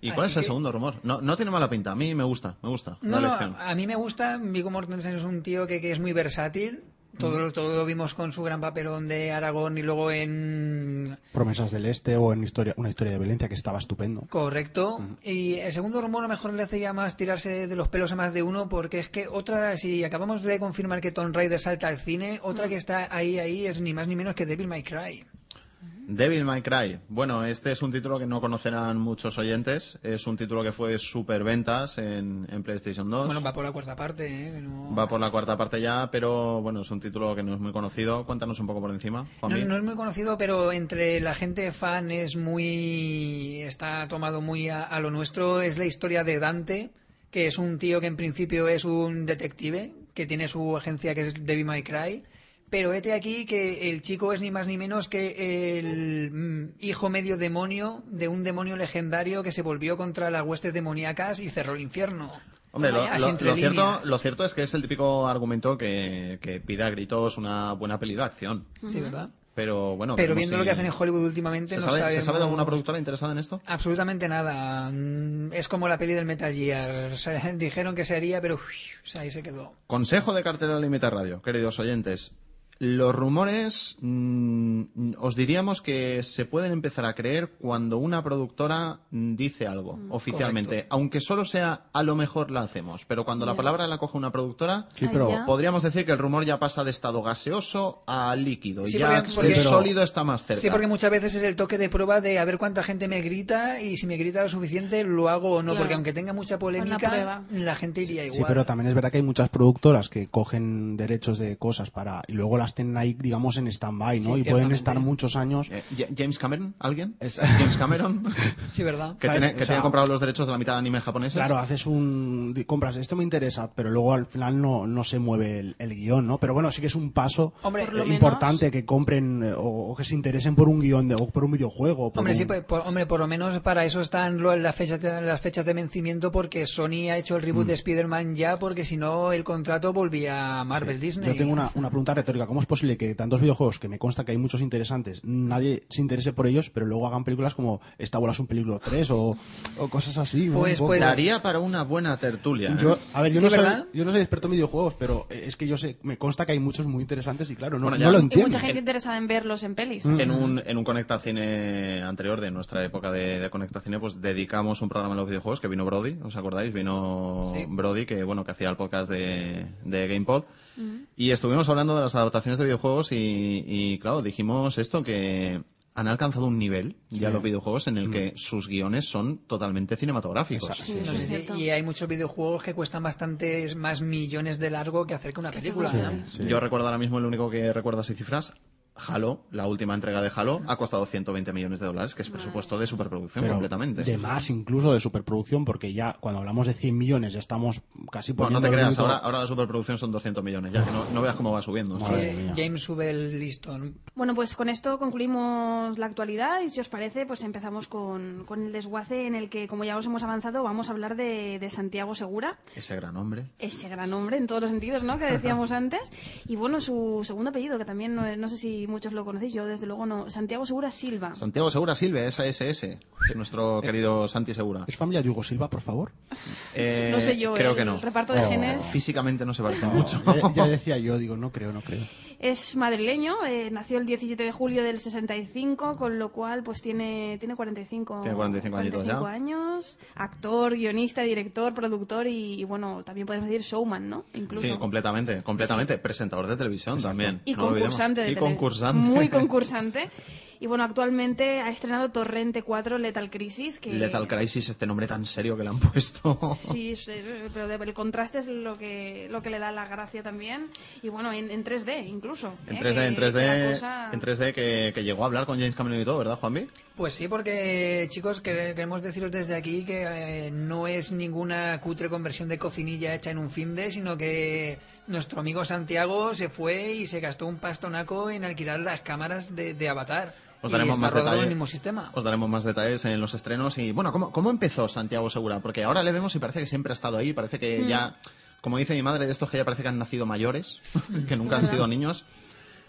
¿Y cuál Así es el que- segundo rumor? No, no tiene mala pinta. A mí me gusta, me gusta No, la no, a mí me gusta. Vigo Mortensen es un tío que, que es muy versátil. Todo, lo- todo lo vimos con su gran papelón de Aragón y luego en... Promesas del Este o en historia, una historia de violencia que estaba estupendo. Correcto. Y el segundo rumor a lo mejor le hace ya más tirarse de los pelos a más de uno porque es que otra, si acabamos de confirmar que Tomb Raider salta al cine, otra que está ahí, ahí es ni más ni menos que Devil May Cry. Devil May Cry. Bueno, este es un título que no conocerán muchos oyentes. Es un título que fue super ventas en, en PlayStation 2. Bueno, va por la cuarta parte, ¿eh? Pero- Va por la cuarta parte ya, pero bueno, es un título que no es muy conocido. Cuéntanos un poco por encima, No, no es muy conocido, pero entre la gente fan es muy. está tomado muy a, a lo nuestro. Es la historia de Dante, que es un tío que en principio es un detective, que tiene su agencia que es Devil May Cry. Pero este aquí que el chico es ni más ni menos que el mm, hijo medio demonio de un demonio legendario que se volvió contra las huestes demoníacas y cerró el infierno. Hombre, lo, Así lo- cierto, líneas. lo cierto es que es el típico argumento que, que pide a gritos una buena peli de acción. Sí, ¿verdad? Pero bueno, Pero viendo lo que hacen en Hollywood últimamente, ¿Se no sabe, ¿Se sabe de alguna productora interesada en esto? Absolutamente nada. Mm, Es como la peli del Metal Gear. O sea, dijeron que se haría, pero uf, o sea, ahí se quedó. Consejo de cartera límite radio, queridos oyentes. Los rumores, mm, os diríamos que se pueden empezar a creer cuando una productora mm, dice algo oficialmente, Correcto. aunque solo sea a lo mejor la hacemos, pero cuando la palabra la coge una productora, Sí, pero podríamos decir que el rumor ya pasa de estado gaseoso a líquido, Sí, ya porque- porque- el sólido está más cerca. Sí, porque muchas veces es el toque de prueba de a ver cuánta gente me grita y si me grita lo suficiente lo hago o no, Claro. porque aunque tenga mucha polémica, la gente iría Sí, igual. pero también es verdad que hay muchas productoras que cogen derechos de cosas para y luego las tienen ahí, digamos, en stand-by, ¿no? Sí, y pueden estar muchos años. Eh, Ja- James Cameron, ¿alguien? James Cameron, Sí, ¿verdad? que, tiene, que O sea- tiene comprado los derechos de la mitad de anime japoneses. Claro, haces un. compras, esto me interesa, pero luego al final no, no se mueve el, el guion, ¿no? Pero bueno, sí que es un paso Hombre, eh, menos- importante que compren eh, o, o que se interesen por un guion de, o por un videojuego. por Hombre, un- sí, pues, por, hombre, por lo menos para eso están lo- las fechas de, las fechas de vencimiento porque Sony ha hecho el Mm. reboot de Spider-Man ya porque si no el contrato volvía a Marvel Disney. Yo tengo una, una pregunta retórica. ¿Cómo es posible que tantos videojuegos, que me consta que hay muchos interesantes, nadie se interese por ellos, pero luego hagan películas como Esta bola es un peligro 3 o, o cosas así? ¿no? Pues- pues- Daría para una buena tertulia. ¿eh? Yo, a ver, yo, Sí, no soy, yo no soy experto en videojuegos, pero eh, es que yo sé, me consta que hay muchos muy interesantes y claro, no, Bueno, no ya- lo Y Y entiendo. mucha gente interesada en verlos en pelis. En un, en un Conecta Cine anterior de nuestra época de, de Conecta Cine, pues dedicamos un programa a los videojuegos que vino Brody, ¿os acordáis? Vino Sí. Brody, que bueno, que hacía el podcast de, de GamePod. Y estuvimos hablando de las adaptaciones de videojuegos y, y, claro, dijimos esto que han alcanzado un nivel ya los videojuegos en el que sus guiones son totalmente cinematográficos. Sí, No eso sé es si- cierto. y hay muchos videojuegos que cuestan bastantes más millones de largo que hacer que una película. Sí. Sí. Yo recuerdo ahora mismo, el único que recuerdo así cifras, Halo, la última entrega de Halo, ha costado 120 millones de dólares, que es presupuesto de superproducción Pero completamente. de más incluso de superproducción, porque ya cuando hablamos de 100 millones ya estamos casi Bueno, no te creas, ahora, ahora la superproducción son 200 millones, ya que no, no veas cómo va subiendo. James sube el listón. Bueno, pues con esto concluimos la actualidad y si os parece, pues empezamos con, con el desguace en el que, como ya os hemos avanzado, vamos a hablar de, de Santiago Segura, Ese gran hombre. ese gran hombre en todos los sentidos, ¿no? Que decíamos antes. Y bueno, su segundo apellido, que también no, no sé si muchos lo conocéis, yo desde luego no. Santiago Segura Silva. Santiago Segura Silve, esa SS, nuestro querido Santi Segura. ¿Es familia Yugo Silva, por favor? Eh, No sé yo, creo el que no. reparto de Oh. genes. Físicamente no se parece mucho. ya, ya decía yo, digo, no creo, no creo. Es madrileño, eh, nació el 17 de julio del 65, con lo cual pues tiene, tiene 45, Tiene 45 añitos ya. años. Actor, guionista, director, productor y, y, bueno, también podemos decir showman, ¿no? Incluso. Sí, completamente, completamente. Presentador de televisión también. Y no concursante de Y concursante. Muy concursante. Y bueno, actualmente ha estrenado Torrente 4 Lethal Crisis. Que... Lethal Crisis, este nombre tan serio que le han puesto. Sí, sí, pero de- el contraste es lo que, lo que le da la gracia también. Y bueno, en, en 3D incluso. En ¿eh? 3D, en Que- que la 3D, cosa- en 3D que, que llegó a hablar con James Cameron y todo, ¿verdad, Juanvi? Pues sí, porque chicos, quere- queremos deciros desde aquí que eh, no es ninguna cutre conversión de cocinilla hecha en un fin de, sino que nuestro amigo Santiago se fue y se gastó un pastonaco en alquilar las cámaras de, de Avatar. Os y daremos está más detalles. el mismo sistema. Os daremos más detalles en los estrenos. Y bueno, ¿cómo, cómo empezó Santiago Segura? Porque ahora le vemos y parece que siempre ha estado ahí. Parece Hmm. que ya, como dice mi madre, de estos que ya parece que han nacido mayores, que nunca han sido niños.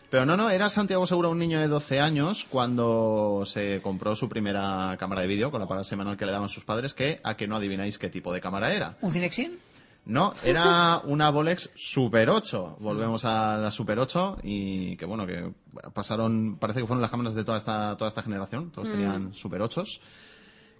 Pero no, no, era Santiago Segura un niño de 12 años cuando se compró su primera cámara de vídeo con la paga semanal que le daban sus padres, que a que no adivináis qué tipo de cámara era. ¿Un Cinexin? No, era una Bolex Super 8. Volvemos a la Super 8 y que bueno, que pasaron, parece que fueron las cámaras de toda esta, toda esta generación. Todos tenían Super 8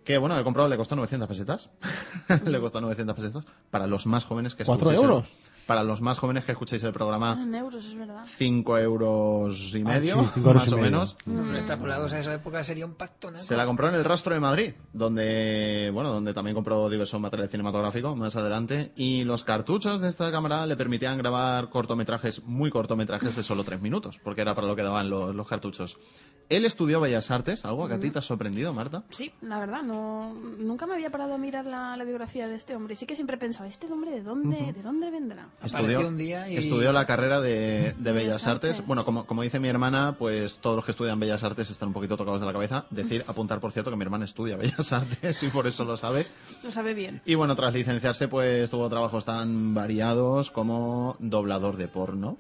Que bueno, he comprado, le costó 900 pesetas. le costó 900 pesetas. Para los más jóvenes que ¿Cuatro escuchéis el- euros? para los más jóvenes que escuchéis el Ah, programa, en euros, es verdad. 5 euros y medio, sí, cinco euros más y o medio. menos. Extrapolados a esa época sería un pastonaco. Se la compró en el rastro de Madrid, donde, bueno, donde también compró diverso material cinematográfico más adelante. Y los cartuchos de esta cámara le permitían grabar cortometrajes, muy cortometrajes de solo tres minutos, porque era para lo que daban los, los cartuchos. Él estudió Bellas Artes, algo que a ti te ha sorprendido, Marta. Sí, la verdad, no, nunca me había parado a mirar la, la biografía de este hombre. Y sí que siempre he pensado, ¿este hombre de dónde, ¿de dónde vendrá? Apareció un día y- estudió la carrera de, de Bellas Bellas Artes. Artes. Bueno, como, como dice mi hermana, pues todos los que estudian Bellas Artes están un poquito tocados de la cabeza. Decir, apuntar, por cierto, que mi hermana estudia Bellas Artes y por eso lo sabe. Lo sabe bien. Y bueno, tras licenciarse, pues tuvo trabajos tan variados como doblador de porno.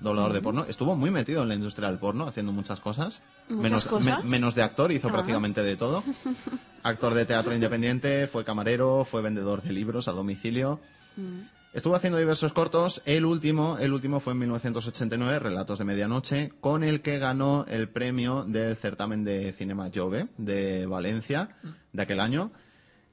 Doblador de porno. Estuvo muy metido en la industria del porno, haciendo muchas cosas. ¿Muchas menos, cosas? me- menos de actor, hizo Ah. prácticamente de todo. Actor de teatro independiente, fue camarero, fue vendedor de libros a domicilio. Mm. Estuvo haciendo diversos cortos. El último, el último fue en 1989, Relatos de Medianoche, con el que ganó el premio del certamen de Cinema Jove de Valencia de aquel año,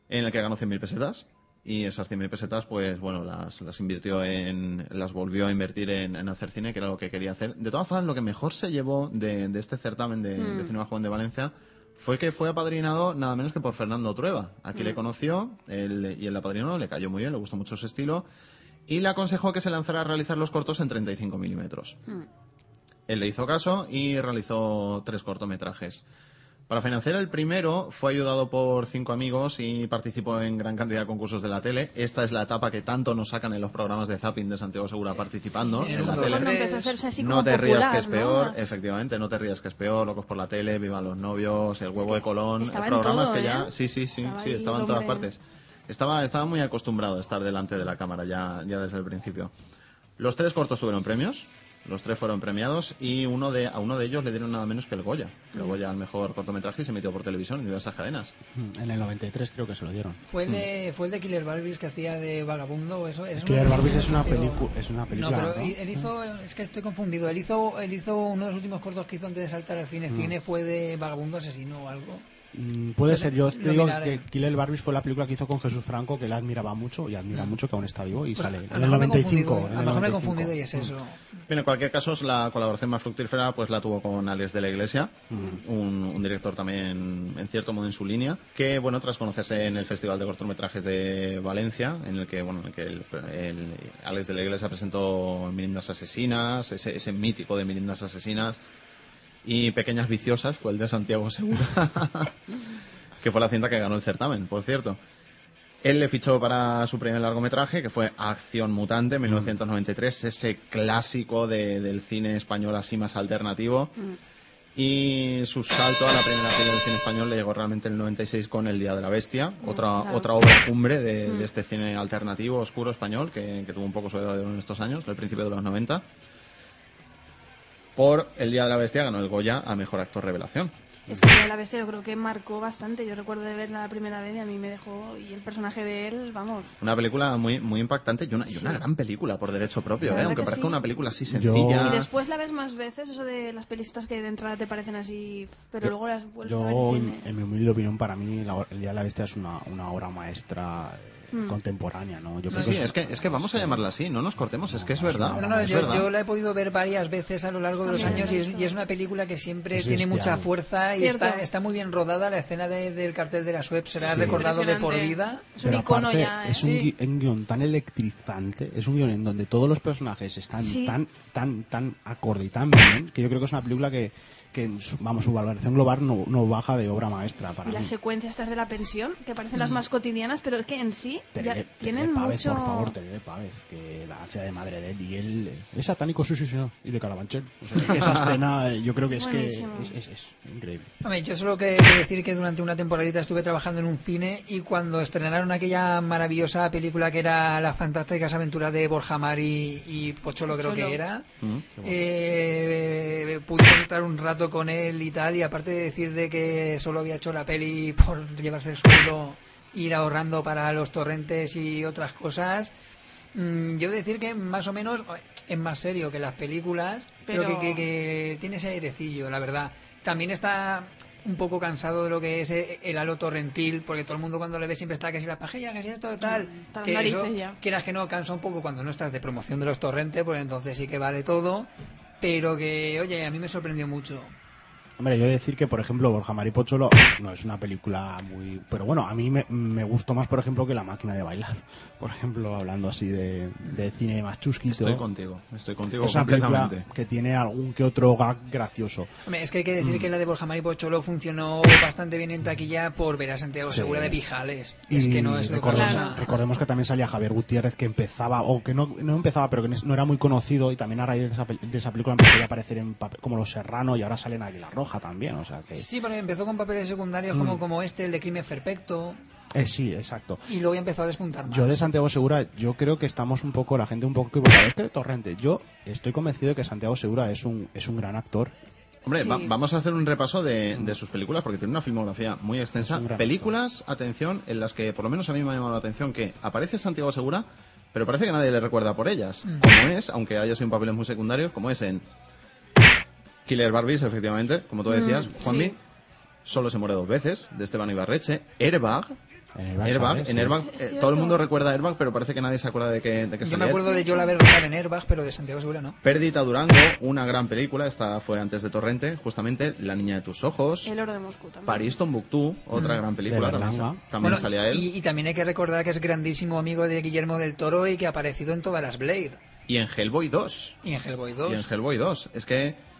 en el que ganó 100.000 pesetas. Y esas 100.000 pesetas, pues bueno, las, las invirtió en, las volvió a invertir en, en hacer cine, que era lo que quería hacer. De todas formas, lo que mejor se llevó de, de este certamen de, de Cinema Joven de Valencia fue que fue apadrinado nada menos que por Fernando Trueba. Aquí le conoció él- y el apadrinó, le cayó muy bien, le gustó mucho su estilo y le aconsejó que se lanzara a realizar los cortos en 35 milímetros. Él le hizo caso y realizó tres cortometrajes. Para financiar el primero fue ayudado por cinco amigos y participó en gran cantidad de concursos de la tele. Esta es la etapa que tanto nos sacan en los programas de zapping de Santiago Segura participando Sí, en la tele. a como No te rías que es ¿no? peor, efectivamente, no te rías que es peor, Locos por la tele, Vivan los novios, El huevo de Colón, programas todo, que ya, ¿eh? sí, sí, sí, Estaba sí, ahí estaba en todas hombre. partes. Estaba, estaba muy acostumbrado a estar delante de la cámara ya, ya desde el principio. Los tres cortos tuvieron premios, los tres fueron premiados y uno de, a uno de ellos le dieron nada menos que el Goya. El Goya al mejor cortometraje y se emitió por televisión en diversas cadenas. Mm, En el 93 creo que se lo dieron. Fue el de, fue el de Killer Barbies que hacía de vagabundo o eso. Es Killer Barbies es una pelicu- es una película, No, pero ¿no? él hizo, es que estoy confundido. Él hizo, él hizo uno de los últimos cortos que hizo antes de saltar al cine. Cine fue de vagabundo asesino o algo. Mm, Puede ser, yo te digo miraré. que Killer Barbies fue la película que hizo con Jesús Franco, que él admiraba mucho y admira mucho, que aún está vivo y Pues, sale a lo en el mejor me he 95. confundido- en A lo el mejor me he 95. confundido y es eso. Bien, en cualquier caso, la colaboración más fructífera pues la tuvo con Alex de la Iglesia, un, un director también en cierto modo en su línea, que bueno, tras conocerse en el Festival de Cortometrajes de Valencia, en el que bueno, en el que el, el Alex de la Iglesia presentó Mirindas Asesinas, ese, ese mítico de Mirindas Asesinas y Pequeñas Viciosas, fue el de Santiago Segura, que fue la cinta que ganó el certamen, por cierto. Él le fichó para su primer largometraje, que fue Acción Mutante, en 1993, ese clásico de- del cine español así más alternativo. Y su salto a la primera fila del cine español le llegó realmente en el 96 con El Día de la Bestia, otra, claro. otra obra cumbre de, de este cine alternativo, oscuro español, que, que tuvo un poco su edad en estos años, al principio de los 90. Por El Día de la Bestia ganó el Goya a Mejor Actor Revelación. Es que la bestia yo creo que marcó bastante. Yo recuerdo de verla la primera vez y a mí me dejó. Y el personaje de él, vamos. Una película muy, muy impactante y una, y una gran película por derecho propio, ¿eh? aunque que parezca sí. una película así Yo- sencilla. Y después la ves más veces, eso de las pelistas que de entrada te parecen así. Pero luego las vuelves a ver Yo, en, mi humilde opinión, para mí, la- El Día de la Bestia es una, una obra maestra eh, Hmm. contemporánea, ¿no? Yo Sí, creo sí, que es que, es que vamos a llamarla así, no nos cortemos, es que es No, verdad. No, no, es yo, verdad. yo la he podido ver varias veces a lo largo de los años y es, visto. y es una película que siempre Es tiene mucha fuerza y está, está muy bien rodada. La escena de- del cartel de la SUEP será Sí. recordado de por vida. Es un icono aparte, ya, ¿eh? Es un, Sí. gui- un guion tan electrizante, es un guion en donde todos los personajes están Sí. tan, tan, tan acorde y tan bien, que yo creo que es una película que, que en su- vamos, su valoración global no, no baja de obra maestra para Y las secuencias estas de la pensión, que parecen las más cotidianas, pero es que en sí ya tienen Pávez, mucho... por favor, Terere Pávez, que la hace de madre de él y él eh, es satánico, sí, sí, sí, no, y de Carabanchel. O sea, que esa escena eh, yo creo que es que es, Buenísimo. es- es increíble. Yo solo que decir que durante una temporadita estuve trabajando en un cine y cuando estrenaron aquella maravillosa película que era Las fantásticas aventuras de Borja Mari y Pocholo creo Pocholo. que era, Mm. eh, pudimos estar un rato con él y tal y aparte de decir de que solo había hecho la peli por llevarse el sueldo, ir ahorrando para los torrentes y otras cosas, mm, yo decir que más o menos es más serio que las películas, pero, Pero- que, que- que tiene ese airecillo, la verdad. También está un poco cansado de lo que es eh, el halo torrentil, porque todo el mundo cuando le ve siempre está que si la pajilla, que si esto, tal. Hasta las que eso, quieras que no, cansa un poco cuando no estás de promoción de los torrentes, pues entonces sí que vale todo. Pero que, oye, a mí me sorprendió mucho. Hombre, yo he de decir que, por ejemplo, Borja Maripocholo no es una película muy... Pero bueno, a mí me, me gustó más, por ejemplo, que La máquina de bailar. Por ejemplo, hablando así de, de cine más chusquito. Estoy contigo, estoy contigo Es una película que tiene algún que otro gag gracioso. Hombre, es que hay que Mm. decir que la de Borja Mari Pocholo funcionó bastante bien en taquilla por ver a Santiago Sí. Segura de Pijales. Y es que no es de recordemos, cosa. recordemos que también salía Javier Gutiérrez que empezaba, o que no, no empezaba, pero que no era muy conocido y también a raíz de esa, pel- de esa película empezó a aparecer en papel, como Los Serrano y ahora sale en Águila Roja también, o sea que... Sí, porque empezó con papeles secundarios Mm. como, como este, el de Crimen Perfecto, Eh, sí, exacto. y luego ya empezó a despuntar más. Yo de Santiago Segura, yo creo que estamos un poco, la gente un poco equivocada. Es que Torrente, yo estoy convencido de que Santiago Segura es un, es un gran actor. Hombre, Sí. va- vamos a hacer un repaso de, de sus películas porque tiene una filmografía muy extensa. Películas, atención, en las que por lo menos a mí me ha llamado la atención que aparece Santiago Segura, pero parece que nadie le recuerda por ellas. Como es, aunque haya sido en papeles muy secundarios, como es en Killer Barbies, efectivamente, como tú decías, Juanmi. sí. Solo se muere dos veces, de Esteban Ibarreche. Airbag. En Airbag, en Airbag, eh, todo el mundo recuerda a Airbag, pero parece que nadie se acuerda de que, de que Yo me acuerdo este. de Yo la ver rodar en Airbag, pero de Santiago Segura no. Pérdida Durango, una gran película, esta fue antes de Torrente, justamente La niña de tus ojos. El oro de Moscú también. París Tombuctú, otra gran película, De también, también Bueno, salía él. Y, y también hay que recordar que es grandísimo amigo de Guillermo del Toro y que ha aparecido en todas las Blade. Y en Hellboy 2. Y en Hellboy 2. Y en Hellboy 2. Es que, mm,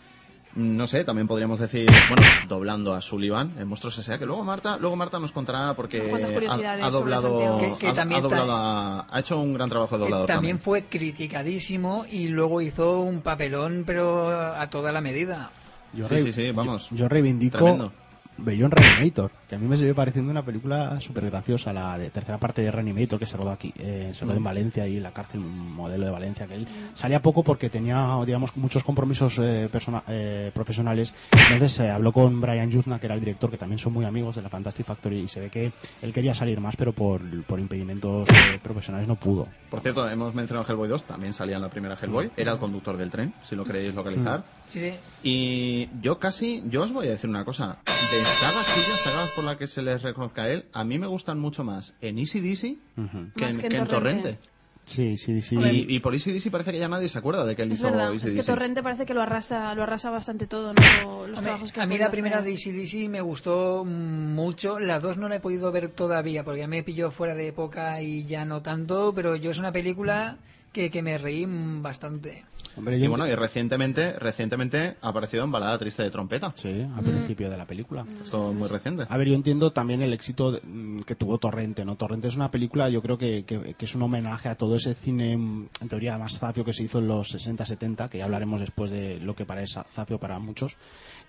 no sé, también podríamos decir, bueno, doblando a Sullivan en Monstruos S.A., que luego Marta, luego Marta nos contará porque ha, doblado, Santiago. Que- que ha- también ha doblado ta- a- ha hecho un gran trabajo de doblador también también. fue criticadísimo y luego hizo un papelón, pero a toda la medida. Yo Sí, re- sí, sí, vamos. Yo, yo reivindico Tremendo. Beyond Reanimator, que a mí me sigue pareciendo una película súper graciosa, la de tercera parte de Reanimator que se rodó aquí, eh, se rodó en Valencia y la cárcel modelo de Valencia, que él salía poco porque tenía, digamos, muchos compromisos eh, persona- eh, profesionales. Entonces se habló con Brian Yuzna, que era el director, que también son muy amigos de la Fantastic Factory, y se ve que él quería salir más, pero por, por impedimentos eh, profesionales no pudo. Por cierto, hemos mencionado Hellboy 2, también salía en la primera Hellboy, era el conductor del tren, si lo queréis localizar. Sí, sí. Y yo casi, yo os voy a decir una cosa, de sagas suyas, sagas por las que se les reconozca a él, a mí me gustan mucho más en Easy Dizzy que, en, que en que en Torrente. Sí, sí, sí. Y, y por Easy Dizzy parece que ya nadie se acuerda de que él Es hizo verdad, Easy es que Dizzy. Torrente parece que lo arrasa, lo arrasa bastante todo, ¿no? Los Hombre, trabajos que a mí la primera hacer. de ACDC me gustó mucho. La dos no la he podido ver todavía porque ya me pilló fuera de época y ya no tanto, pero yo es una película que, que me reí mm, bastante. Hombre, Y bueno, y recientemente, recientemente ha aparecido en Balada Triste de Trompeta. Sí, al principio de la película. Esto es muy reciente. A ver, yo entiendo también el éxito de- mm, que tuvo Torrente, ¿no? Torrente es una película, yo creo que, que- que es un homenaje a todo ese cine, mm, en teoría, más zafio que se hizo en los 60-70, que ya hablaremos después de lo que parece zafio para muchos.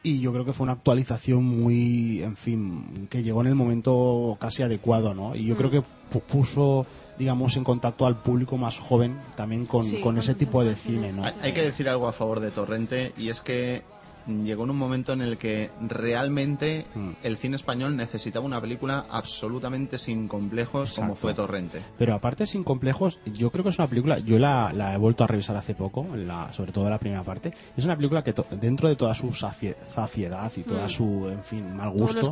Y yo creo que fue una actualización muy, en fin, que llegó en el momento casi adecuado, ¿no? Y yo creo que pu- puso, digamos, en contacto al público más joven también con, Sí, con con ese tipo de cine, ¿no? Hay, hay que decir algo a favor de Torrente y es que llegó en un momento en el que realmente Mm. el cine español necesitaba una película absolutamente sin complejos como fue Torrente. Pero aparte, sin complejos, yo creo que es una película, yo la, la he vuelto a revisar hace poco, la, sobre todo la primera parte, es una película que to- dentro de toda su zafie- zafiedad y toda su, en fin, mal gusto,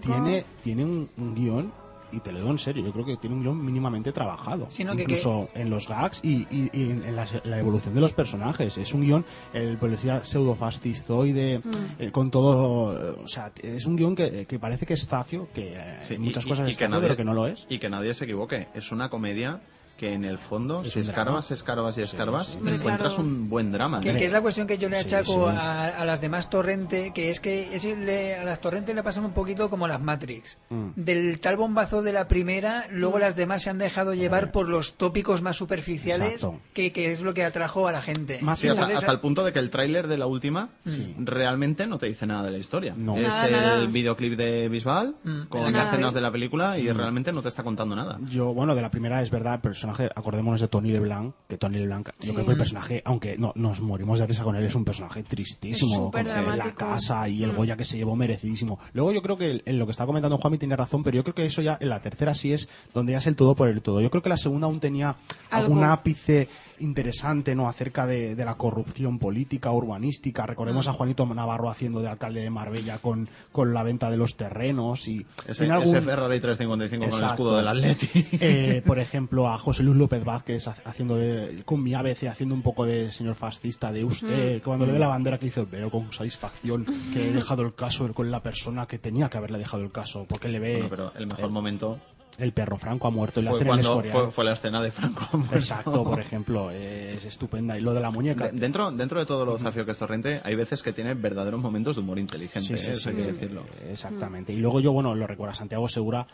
tiene, tiene un, un guion, y te lo digo en serio, yo creo que tiene un guion mínimamente trabajado, incluso en los gags y, y- y en, en la, la evolución de los personajes. Es un guion, el policía pseudo-fascistoide, Mm. eh, con todo, o sea, es un guion que, que parece que es zafio, que eh, Sí, muchas y- cosas y- y es que nadie- pero que no lo es. Y que nadie se equivoque, es una comedia que en el fondo, Es si escarbas, escarbas y escarbas, sí. Encuentras claro. un buen drama. Que, que es la cuestión que yo le achaco sí. A, a las demás Torrente, que es que es le- a las Torrente le pasan un poquito como las Matrix. Mm. Del tal bombazo de la primera, luego las demás se han dejado llevar por los tópicos más superficiales, que, que es lo que atrajo a la gente. Más Sí, hasta, hasta el punto de que el tráiler de la última realmente no te dice nada de la historia. No. Es Nada, el nada. videoclip de Bisbal Mm. con Nada. escenas de la película Mm. y realmente no te está contando nada. Yo, bueno, de la primera es verdad, el personaje, acordémonos de Tony LeBlanc, que Tony LeBlanc, yo Sí. creo que el personaje, aunque no nos morimos de risa con él, es un personaje tristísimo, con la casa y el Mm. Goya que se llevó merecidísimo. Luego yo creo que en lo que está comentando Juanmi tiene razón, pero yo creo que eso ya en la tercera sí es donde ya es el todo por el todo. Yo creo que la segunda aún tenía algún ápice interesante, ¿no? Acerca de, de la corrupción política, urbanística. Recordemos a Juanito Navarro haciendo de alcalde de Marbella con, con la venta de los terrenos y Ese, tiene ese algún- Ferrari 355 con el Exacto. escudo del Atleti. eh, por ejemplo, a José Luis López Vázquez ha- haciendo de, con mi ABC, haciendo un poco de señor fascista de usted, que cuando le ve la bandera que dice, veo con satisfacción que he dejado el caso con la persona que tenía que haberle dejado el caso, porque le ve Bueno, pero el mejor momento el perro Franco ha muerto y le fue hacen el cuando Escorial. fue, fue la escena de Franco. muerto. Exacto, por ejemplo, es estupenda. Y lo de la muñeca. De- dentro, dentro de todo lo zafio que es Torrente, hay veces que tiene verdaderos momentos de humor inteligente, Sí, sí, ¿eh? eso sí. hay que decirlo. Exactamente. Y luego yo, bueno, lo recuerdo a Santiago Segura.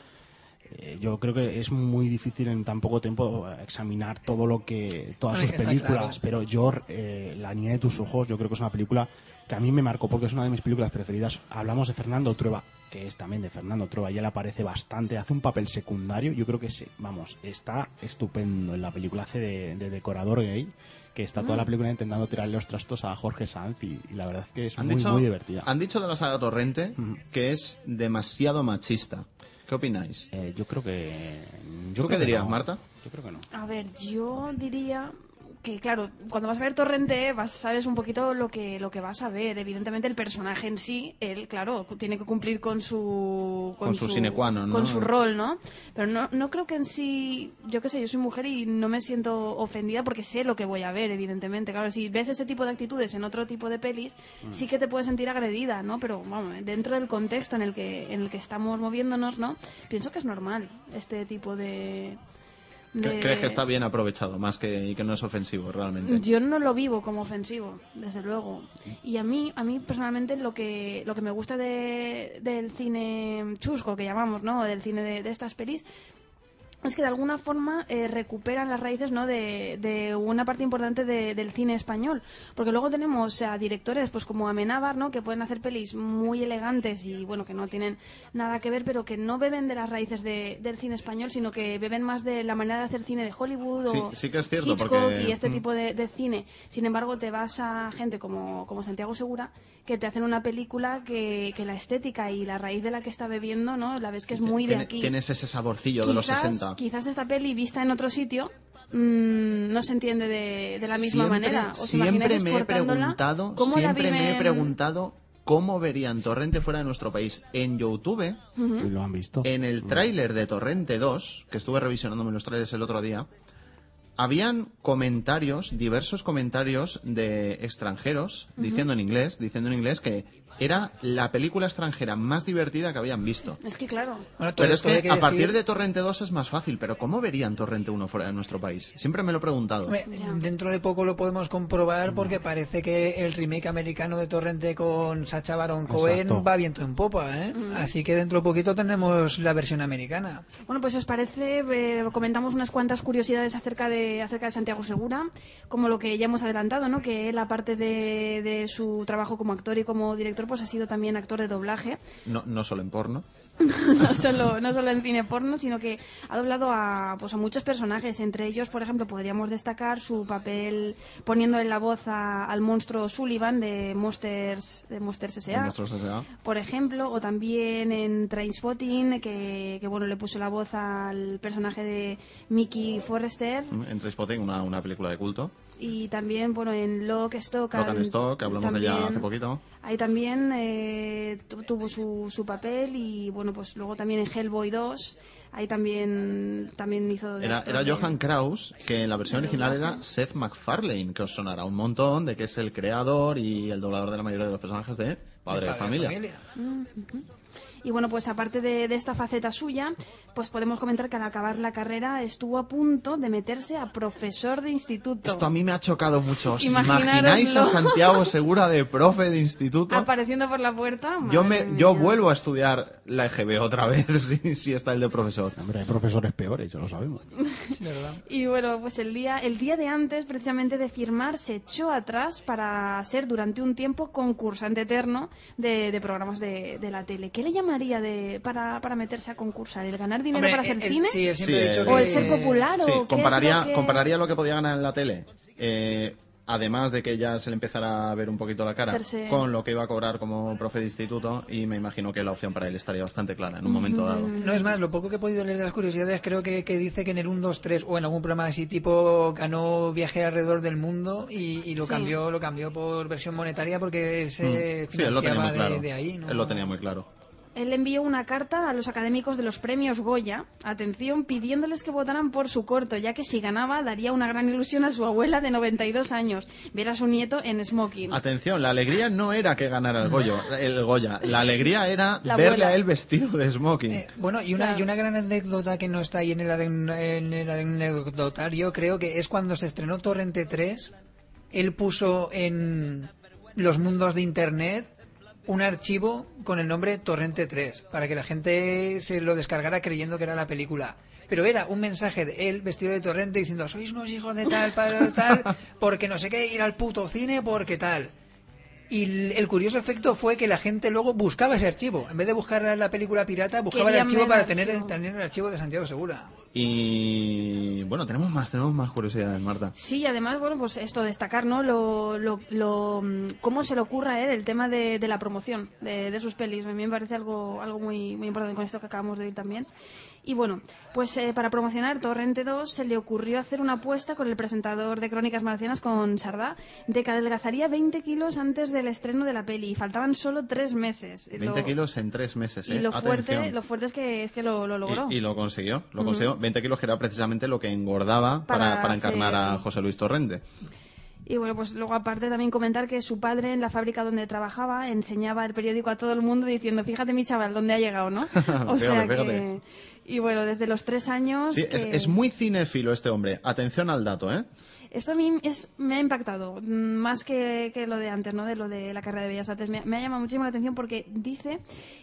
eh, yo creo que es muy difícil en tan poco tiempo eh, examinar todo lo que todas sus películas, claro. pero yo eh, La niña de tus ojos, yo creo que es una película que a mí me marcó porque es una de mis películas preferidas. Hablamos de Fernando Trueba, que es también de Fernando Trueba, y él aparece bastante, hace un papel secundario, yo creo que sí, vamos, está estupendo en la película, hace de, de decorador gay, que está toda la película intentando tirarle los trastos a Jorge Sanz y, y la verdad es que es muy, dicho, muy divertida. han dicho de la saga Torrente que es demasiado machista. ¿Qué opináis? Eh, yo creo que... ¿Tú Yo creo qué que dirías, no. Marta? Yo creo que no. A ver, yo diría que, claro, cuando vas a ver Torrente, vas, sabes un poquito lo que, lo que vas a ver. Evidentemente, el personaje en sí, él, claro, tiene que cumplir con su. Con su sine qua non, ¿no? Con su rol, ¿no? Pero no, no creo que en sí. Yo qué sé, yo soy mujer y no me siento ofendida porque sé lo que voy a ver, evidentemente. Claro, si ves ese tipo de actitudes en otro tipo de pelis, Mm. sí que te puedes sentir agredida, ¿no? Pero, vamos, dentro del contexto en el que, en el que estamos moviéndonos, ¿no? Pienso que es normal este tipo de. ¿Cre- de- ¿Crees que está bien aprovechado más que y que no es ofensivo realmente? yo no lo vivo como ofensivo, desde luego. Y a mí, a mí personalmente lo que lo que me gusta de, del cine chusco que llamamos, ¿no? Del cine de, de estas pelis es que de alguna forma eh, recuperan las raíces ¿no? de, de una parte importante de- del cine español. Porque luego tenemos a directores pues como Amenábar, ¿no? que pueden hacer pelis muy elegantes y bueno, que no tienen nada que ver, pero que no beben de las raíces de- del cine español, sino que beben más de la manera de hacer cine de Hollywood Sí, o sí que es cierto, Hitchcock porque- y este mm. tipo de, de cine. Sin embargo, te vas a gente como, como Santiago Segura que te hacen una película que, que la estética y la raíz de la que está bebiendo, ¿no? La ves que es muy de aquí Tienes ese saborcillo de los quizás, 60. quizás esta peli vista en otro sitio mm, no se entiende de, de la misma Siempre- manera. ¿Os siempre me he preguntado, ¿Cómo la siempre me he preguntado cómo verían Torrente fuera de nuestro país. En YouTube, Y lo han visto. en el tráiler de Torrente 2, que estuve revisionándome los trailers el otro día, habían comentarios, diversos comentarios de extranjeros diciendo en inglés, diciendo en inglés que era la película extranjera más divertida que habían visto. Es que claro. Bueno, Pero es que a partir de Torrente 2 es más fácil, pero ¿cómo verían Torrente 1 fuera de nuestro país? Siempre me lo he preguntado. Dentro de poco lo podemos comprobar porque parece que el remake americano de Torrente con Sacha Baron Cohen Exacto. va viento en popa, ¿eh? Así que dentro de poquito tendremos la versión americana. Bueno, pues si os parece, eh, comentamos unas cuantas curiosidades acerca de, acerca de Santiago Segura, como lo que ya hemos adelantado, ¿no? Que él, aparte de, de su trabajo como actor y como director, pues ha sido también actor de doblaje. No, no solo en porno. no solo no solo en cine porno sino que ha doblado a pues a muchos personajes entre ellos por ejemplo podríamos destacar su papel poniéndole la voz a- al monstruo Sullivan de Monsters de Monsters S.A. Por ejemplo o también en Trainspotting que, que bueno le puso la voz al personaje de Mickey Forrester En Trainspotting, una, una película de culto. Y también bueno en Lock Stock Lock and Stock, que hablamos de ella hace poquito. Ahí también eh, tu- tuvo su, su papel y bueno, pues luego también en Hellboy 2, ahí también también hizo de Era, era de- Johan Kraus, que en la versión original era Seth MacFarlane, que os sonará un montón de que es el creador y el doblador de la mayoría de los personajes de Padre de, Familia. Y bueno, pues aparte de, de esta faceta suya, pues podemos comentar que al acabar la carrera estuvo a punto de meterse a profesor de instituto. Esto a mí me ha chocado mucho. ¿Os imagináis a Santiago Segura de profe de instituto? Apareciendo por la puerta. Yo, me, yo vuelvo a estudiar la EGB otra vez si, si está el de profesor. Hombre, hay profesores peores, ya lo sabemos. Y bueno, pues el día, el día de antes, precisamente de firmar, se echó atrás para ser durante un tiempo concursante eterno de, de programas de, de la tele. ¿Qué le llamaría de, para, para meterse a concursar? ¿El ganar dinero Hombre, para hacer el- cine? sí, siempre Sí, ha dicho el- que... ¿O el ser popular? Sí, ¿O qué es compararía, lo que- compararía lo que podía ganar en la tele, eh, además de que ya se le empezara a ver un poquito la cara, Hacerse- con lo que iba a cobrar como profe de instituto, y me imagino que la opción para él estaría bastante clara en un momento dado. No es más, lo poco que he podido leer de las curiosidades, creo que, que dice que en el 1, 2, 3 o en algún programa así tipo ganó viaje alrededor del mundo y, y lo Sí. cambió lo cambió por versión monetaria porque se Mm. Sí, él lo tenía financiaba muy claro. de, de ahí. ¿no? Él lo tenía muy claro. Él envió una carta a los académicos de los premios Goya, atención, pidiéndoles que votaran por su corto, ya que si ganaba daría una gran ilusión a su abuela de 92 años, ver a su nieto en smoking. Atención, la alegría no era que ganara el, Goyo, el Goya, la alegría era La verle abuela. a él vestido de smoking. Eh, bueno, y una, Claro. y una gran anécdota que no está ahí en el, en el anecdotario, creo que es cuando se estrenó Torrente 3, él puso en los mundos de Internet un archivo con el nombre Torrente 3, para que la gente se lo descargara creyendo que era la película. Pero era un mensaje de él vestido de torrente diciendo, sois unos hijos de tal, para tal, porque no sé qué, ir al puto cine, porque tal. Y el, el curioso efecto fue que la gente luego buscaba ese archivo. En vez de buscar la película pirata, buscaba el archivo para el tener el, archivo. tener el archivo de Santiago Segura. Y bueno, tenemos más, tenemos más curiosidades, Marta. Sí, además, bueno, pues esto, destacar, ¿no? Lo, lo, lo, cómo se le ocurra a él el tema de, de la promoción de, de sus pelis. A mí me parece algo, algo muy, muy importante con esto que acabamos de oír también. Y bueno, pues eh, para promocionar Torrente 2 se le ocurrió hacer una apuesta con el presentador de Crónicas Marcianas, con Sardá, de que adelgazaría 20 kilos antes del estreno de la peli. Y faltaban solo tres meses. 20 Lo- kilos en tres meses, ¿eh? Y lo fuerte, lo fuerte es que, es que lo, lo logró. Y, y lo consiguió, lo consiguió. 20 kilos que era precisamente lo que engordaba para, Para para encarnar a José Luis Torrente. Y bueno, pues luego aparte también comentar que su padre en la fábrica donde trabajaba enseñaba el periódico a todo el mundo diciendo, fíjate mi chaval, dónde ha llegado, ¿no? O Fíjate, sea que... fíjate. Y bueno, desde los tres años... Sí, es, que- es muy cinéfilo este hombre. Atención al dato, ¿eh? Esto a mí es, me ha impactado, mm, más que, que lo de antes, ¿no? De lo de la carrera de Bellas Artes. Me, me ha llamado muchísimo la atención porque dice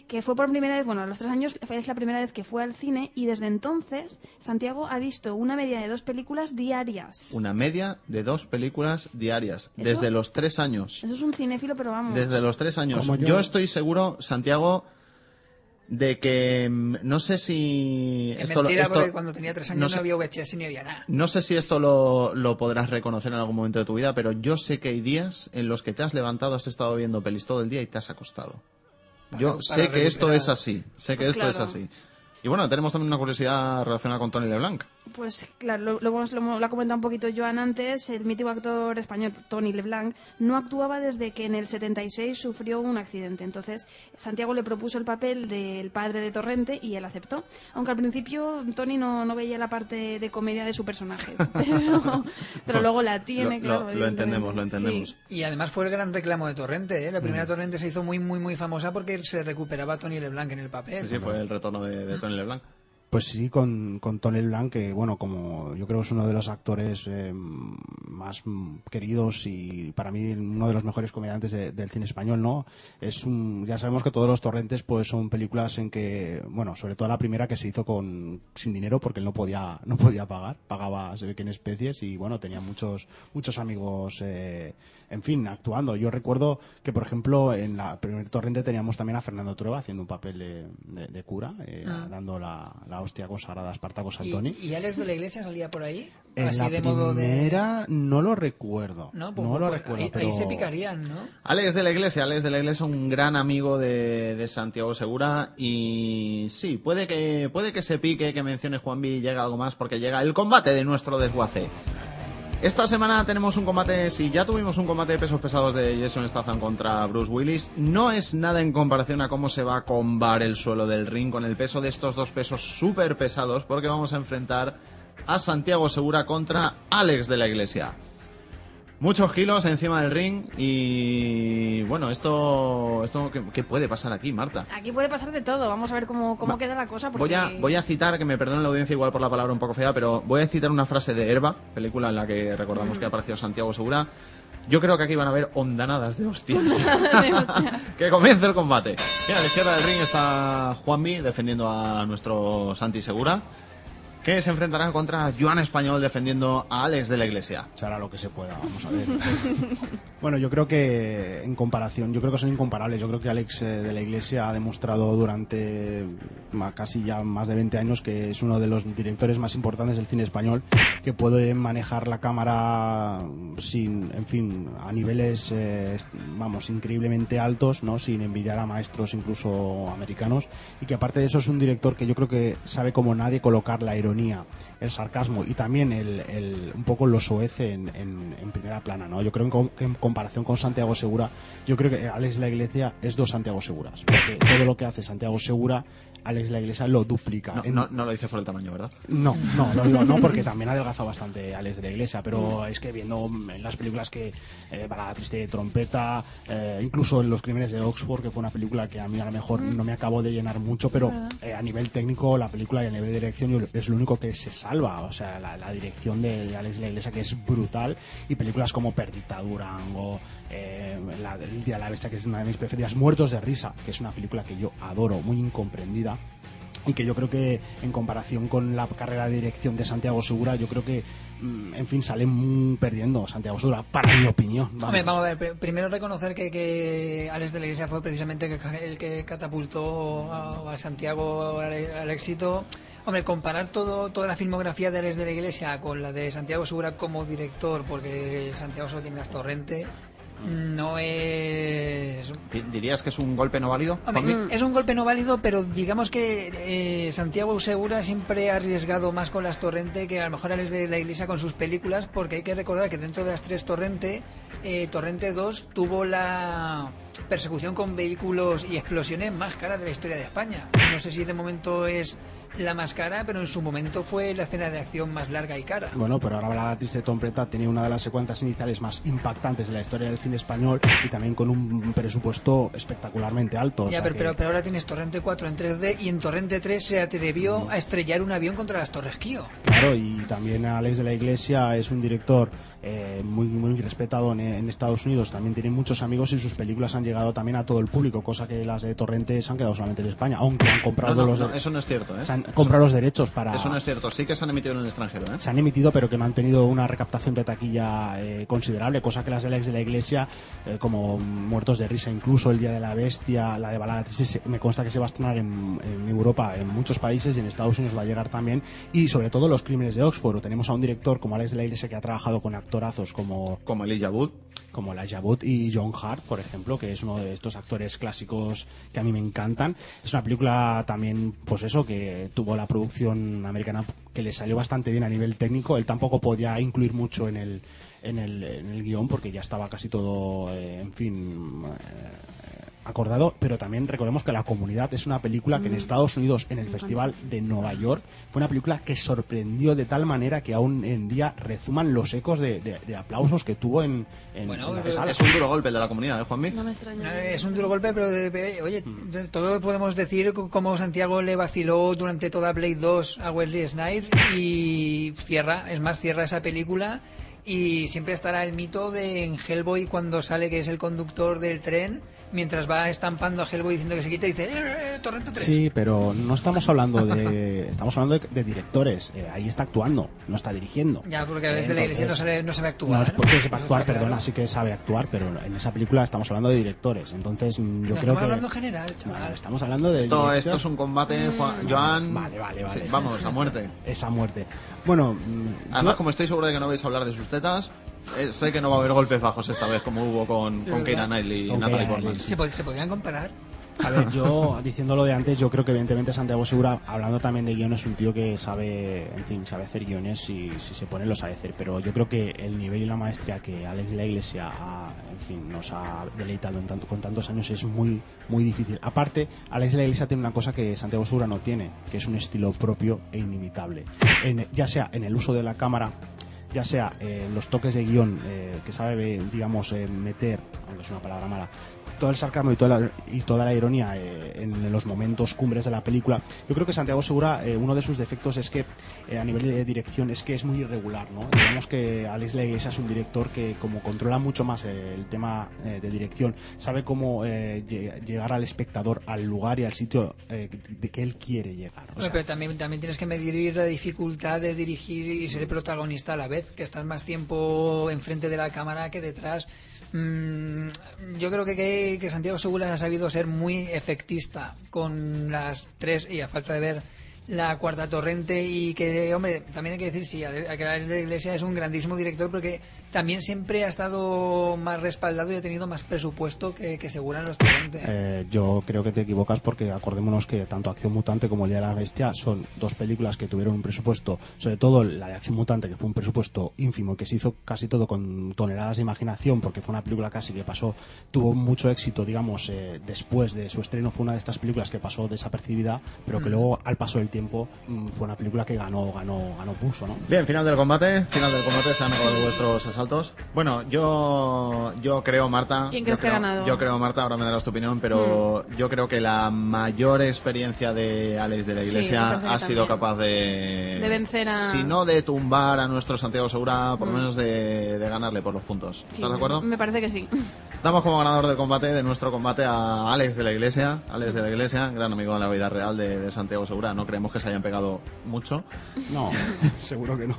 que fue por primera vez, bueno, a los tres años es la primera vez que fue al cine y desde entonces Santiago ha visto una media de dos películas diarias. Una media de dos películas diarias. ¿Eso? Desde los tres años. Eso es un cinéfilo, pero vamos. Desde los tres años. Yo. estoy seguro, Santiago, de que mm, no sé si Es esto, lo- mentira esto- porque cuando tenía tres años no no, sé- había VHS ni había nada. no sé si esto lo, lo podrás reconocer en algún momento de tu vida, pero yo sé que hay días en los que te has levantado, has estado viendo pelis todo el día y te has acostado. Yo Para- sé que esto es así, sé que Pues esto es así. Y bueno, tenemos también una curiosidad relacionada con Tony LeBlanc. Pues claro, lo, lo, hemos- lo lo ha comentado un poquito Joan antes, el mítico actor español Tony Leblanc no actuaba desde que en el 76 sufrió un accidente. Entonces Santiago le propuso el papel del padre de Torrente y él aceptó. Aunque al principio Tony no, no veía la parte de comedia de su personaje. Pero, pero luego la tiene, claro. lo entendemos, lo entendemos. Sí. Y además fue el gran reclamo de Torrente. ¿eh? La Mm. primera Torrente se hizo muy, muy, muy famosa porque se recuperaba Tony LeBlanc en el papel. Sí, sí, fue el retorno de, de Tony LeBlanc. Pues sí, con, con Tony Blanc, que bueno, como yo creo es uno de los actores eh, más queridos y para mí uno de los mejores comediantes de- del cine español, ¿no? Es un, ya sabemos que todos los torrentes pues son películas en que, bueno, sobre todo la primera que se hizo con sin dinero porque él no podía no podía pagar, pagaba se ve que en especies y bueno, tenía muchos muchos amigos eh, en fin, actuando. Yo recuerdo que, por ejemplo, en la primer torrente teníamos también a Fernando Trueba haciendo un papel de, de- de cura, eh, Ah. dando la, la hostia consagrada a Espartaco ¿Y, Santoni. y Alex de la Iglesia salía por ahí? En así la de modo de... primera no lo recuerdo. No, No, pues, lo pues, recuerdo, ahí, pero... ahí se picarían, ¿no? Alex de la Iglesia, Alex de la Iglesia, un gran amigo de, de Santiago Segura y sí, puede que puede que se pique, que mencione Juanvi y llega algo más porque llega el combate de nuestro desguace. Esta semana tenemos un combate, si ya tuvimos un combate de pesos pesados de Jason Statham contra Bruce Willis, no es nada en comparación a cómo se va a combar el suelo del ring con el peso de estos dos pesos súper pesados porque vamos a enfrentar a Santiago Segura contra Alex de la Iglesia. Muchos kilos encima del ring y bueno, esto, esto ¿qué, qué puede pasar aquí, Marta? Aquí puede pasar de todo. Vamos a ver cómo, cómo Va- queda la cosa. Porque... Voy a, voy a citar, que me perdone la audiencia igual por la palabra un poco fea, pero voy a citar una frase de Herba, película en la que recordamos que apareció Santiago Segura. Yo creo que aquí van a haber ondanadas de hostias. que comience el combate. Bien, a la izquierda del ring está Juanmi defendiendo a nuestro Santi Segura, que se enfrentará contra Joan Español defendiendo a Alex de la Iglesia. Se hará lo que se pueda, vamos a ver. bueno, yo creo que en comparación, yo creo que son incomparables. Yo creo que Alex eh, de la Iglesia ha demostrado durante casi ya más de 20 años que es uno de los directores más importantes del cine español, que puede manejar la cámara sin, en fin, a niveles, eh, vamos, increíblemente altos, ¿no? Sin envidiar a maestros incluso americanos. Y que aparte de eso es un director que yo creo que sabe como nadie colocar la ironía, el sarcasmo y también el, un poco lo soece en, en- primera plana, ¿no? Yo creo que en comparación con Santiago Segura, yo creo que Alex La Iglesia es dos Santiago Seguras. Porque todo lo que hace Santiago Segura, Alex La Iglesia lo duplica. No, En- no, no lo dices por el tamaño, ¿verdad? no, no, lo digo no porque también ha adelgazado bastante Alex de la Iglesia, pero es que viendo en las películas que eh, para la triste de trompeta, eh, incluso en Los Crímenes de Oxford, que fue una película que a mí a lo mejor no me acabó de llenar mucho, pero eh, a nivel técnico la película y a nivel de dirección es lo único que se salva, o sea, la, la dirección de, de Alex de la Iglesia que es brutal y películas como Perdita Durango, eh, la, El Día de la Bestia, que es una de mis preferidas, Muertos de Risa, que es una película que yo adoro, muy incomprendida y que yo creo que en comparación con la carrera de dirección de Santiago Segura, yo creo que, mm, en fin, sale perdiendo Santiago Segura, para mi opinión. Vamos. Hombre, vamos a ver, pr- primero reconocer que, que Alex de la Iglesia fue precisamente el que catapultó a, a Santiago al, al éxito. Hombre, comparar todo, toda la filmografía de Alex de la Iglesia con la de Santiago Segura como director, porque Santiago solo tiene las torrente, no es Di- ¿Dirías que es un golpe no válido? Hombre, es un golpe no válido, pero digamos que eh, Santiago Segura siempre ha arriesgado más con las Torrente que a lo mejor Alex de la Iglesia con sus películas, porque hay que recordar que dentro de las tres Torrente, eh, Torrente 2 tuvo la persecución con vehículos y explosiones más cara de la historia de España. No sé si de momento es la más cara, pero en su momento fue la escena de acción más larga y cara. Bueno, pero ahora la triste trompeta tenía una de las secuencias iniciales más impactantes de la historia del cine español y también con un presupuesto espectacularmente alto. o Ya, sea pero, que- pero, pero ahora tienes Torrente 4 en 3D y en Torrente 3 se atrevió a estrellar un avión contra las Torres Kío. Claro, y también Alex de la Iglesia es un director eh, muy, muy respetado en, en Estados Unidos. También tiene muchos amigos y sus películas han llegado también a todo el público, cosa que las de Torrente se han quedado solamente en España, aunque han comprado no, los no, eso no es cierto, ¿eh? se han comprado los derechos para Eso no es cierto. Sí que se han emitido en el extranjero, ¿eh? se han emitido pero que no han tenido una recaptación de taquilla eh, considerable, cosa que las de Alex de la Iglesia, como Muertos de Risa, incluso El Día de la Bestia, la de Balada Triste, me consta que se va a estrenar en, en Europa, en muchos países y en Estados Unidos va a llegar también, y sobre todo Los Crímenes de Oxford. Tenemos a un director como Alex de la Iglesia que ha trabajado con actorazos como Como Elijah Wood. como Elijah Wood y John Hart, por ejemplo, que es uno de estos actores clásicos que a mí me encantan. Es una película también, pues eso, que tuvo la producción americana que le salió bastante bien a nivel técnico. Él tampoco podía incluir mucho en el, en el, en el guion porque ya estaba casi todo, eh, en fin, eh, acordado, pero también recordemos que La Comunidad es una película que en Estados Unidos, en el Festival de Nueva York, fue una película que sorprendió de tal manera que aún en día rezuman los ecos de, de- de aplausos que tuvo en, en, Bueno, en las es- salas. Es un duro golpe el de la comunidad, ¿eh, Juanmi? No me extraña. Eh, Es un duro golpe, pero de- de- oye, de- todo podemos decir cómo Santiago le vaciló durante toda Blade 2 a Wesley Snipes y cierra, es más, cierra esa película y siempre estará el mito de en Hellboy cuando sale que es el conductor del tren, mientras va estampando a Hellboy diciendo que se quita y dice, "Eh, eh, Torrente 3. Sí, pero no estamos hablando de estamos hablando de, de directores. Eh, ahí está actuando, no está dirigiendo. Ya, porque a veces Eh, de la iglesia no sabe, no sabe No actuar. es porque sepa Eso actuar, está perdona, claro. sí que sabe actuar, pero en esa película estamos hablando de directores. Entonces, mm, yo No, creo estamos que hablando en general, Bueno, chaval. estamos hablando de Esto, director. esto es un combate, Juan- Joan. Vale, vale, vale. Sí, vamos, a muerte. esa muerte. Bueno, mm, Además, yo- como estoy seguro de que no vais a hablar de sus tetas, eh, sé que no va a haber golpes bajos esta vez, como hubo con, Sí, con. Keira Knightley y Natalie Portman. ¿Se, pod- se podían comparar? A ver, yo, diciéndolo de antes, yo creo que evidentemente Santiago Segura, hablando también de guiones, es un tío que sabe, en fin, sabe hacer guiones y si se pone lo sabe hacer. Pero yo creo que el nivel y la maestría que Alex de la Iglesia ha, en fin, nos ha deleitado en tanto- con tantos años es muy, muy difícil. Aparte, Alex de la Iglesia tiene una cosa que Santiago Segura no tiene, que es un estilo propio e inimitable. En- ya sea en el uso de la cámara, ya sea en los toques de guion eh, que sabe, digamos, eh, meter, aunque es una palabra mala, todo el sarcasmo y toda la, y toda la ironía eh, en los momentos cumbres de la película. Yo creo que Santiago Segura, eh, uno de sus defectos es que eh, a nivel de dirección es que es muy irregular, ¿no? Digamos que Alex La Iglesia es un director que como controla mucho más eh, el tema eh, de dirección, sabe cómo eh, lle- llegar al espectador al lugar y al sitio eh, de que él quiere llegar. O Bueno, sea, pero también, también tienes que medir la dificultad de dirigir y ser protagonista a la vez, que estás más tiempo enfrente de la cámara que detrás. Mm, yo creo que, que, Santiago Segura ha sabido ser muy efectista con las tres y a falta de ver la cuarta torrente y que, hombre, también hay que decir, sí, Ale- que de Iglesia es un grandísimo director porque también siempre ha estado más respaldado y ha tenido más presupuesto que, que Segura en los. Eh, yo creo que te equivocas porque acordémonos que tanto Acción Mutante como El Día de la Bestia son dos películas que tuvieron un presupuesto, sobre todo la de Acción Mutante, que fue un presupuesto ínfimo y que se hizo casi todo con toneladas de imaginación porque fue una película casi que pasó, tuvo mucho éxito, digamos, eh, después de su estreno, fue una de estas películas que pasó desapercibida, pero que luego al paso del tiempo mm, fue una película que ganó, ganó, ganó pulso, ¿no? Bien, final del combate. Final del combate. Se han acabado vuestros asaltos Bueno, yo, yo creo, Marta. ¿Quién yo crees que ha creo- ganado? Yo creo, Marta, ahora me darás tu opinión, pero yo creo que la mayor experiencia de Alex de la Iglesia ha sido capaz de. De vencer a- Si no de tumbar a nuestro Santiago Segura, por lo Mm. menos de, de ganarle por los puntos. Sí, ¿Estás de acuerdo? Me parece que sí. Damos como ganador del combate, de nuestro combate, a Alex de la Iglesia. Alex de la Iglesia, gran amigo de la vida real de, de Santiago Segura. No creemos que se hayan pegado mucho. No, seguro que no.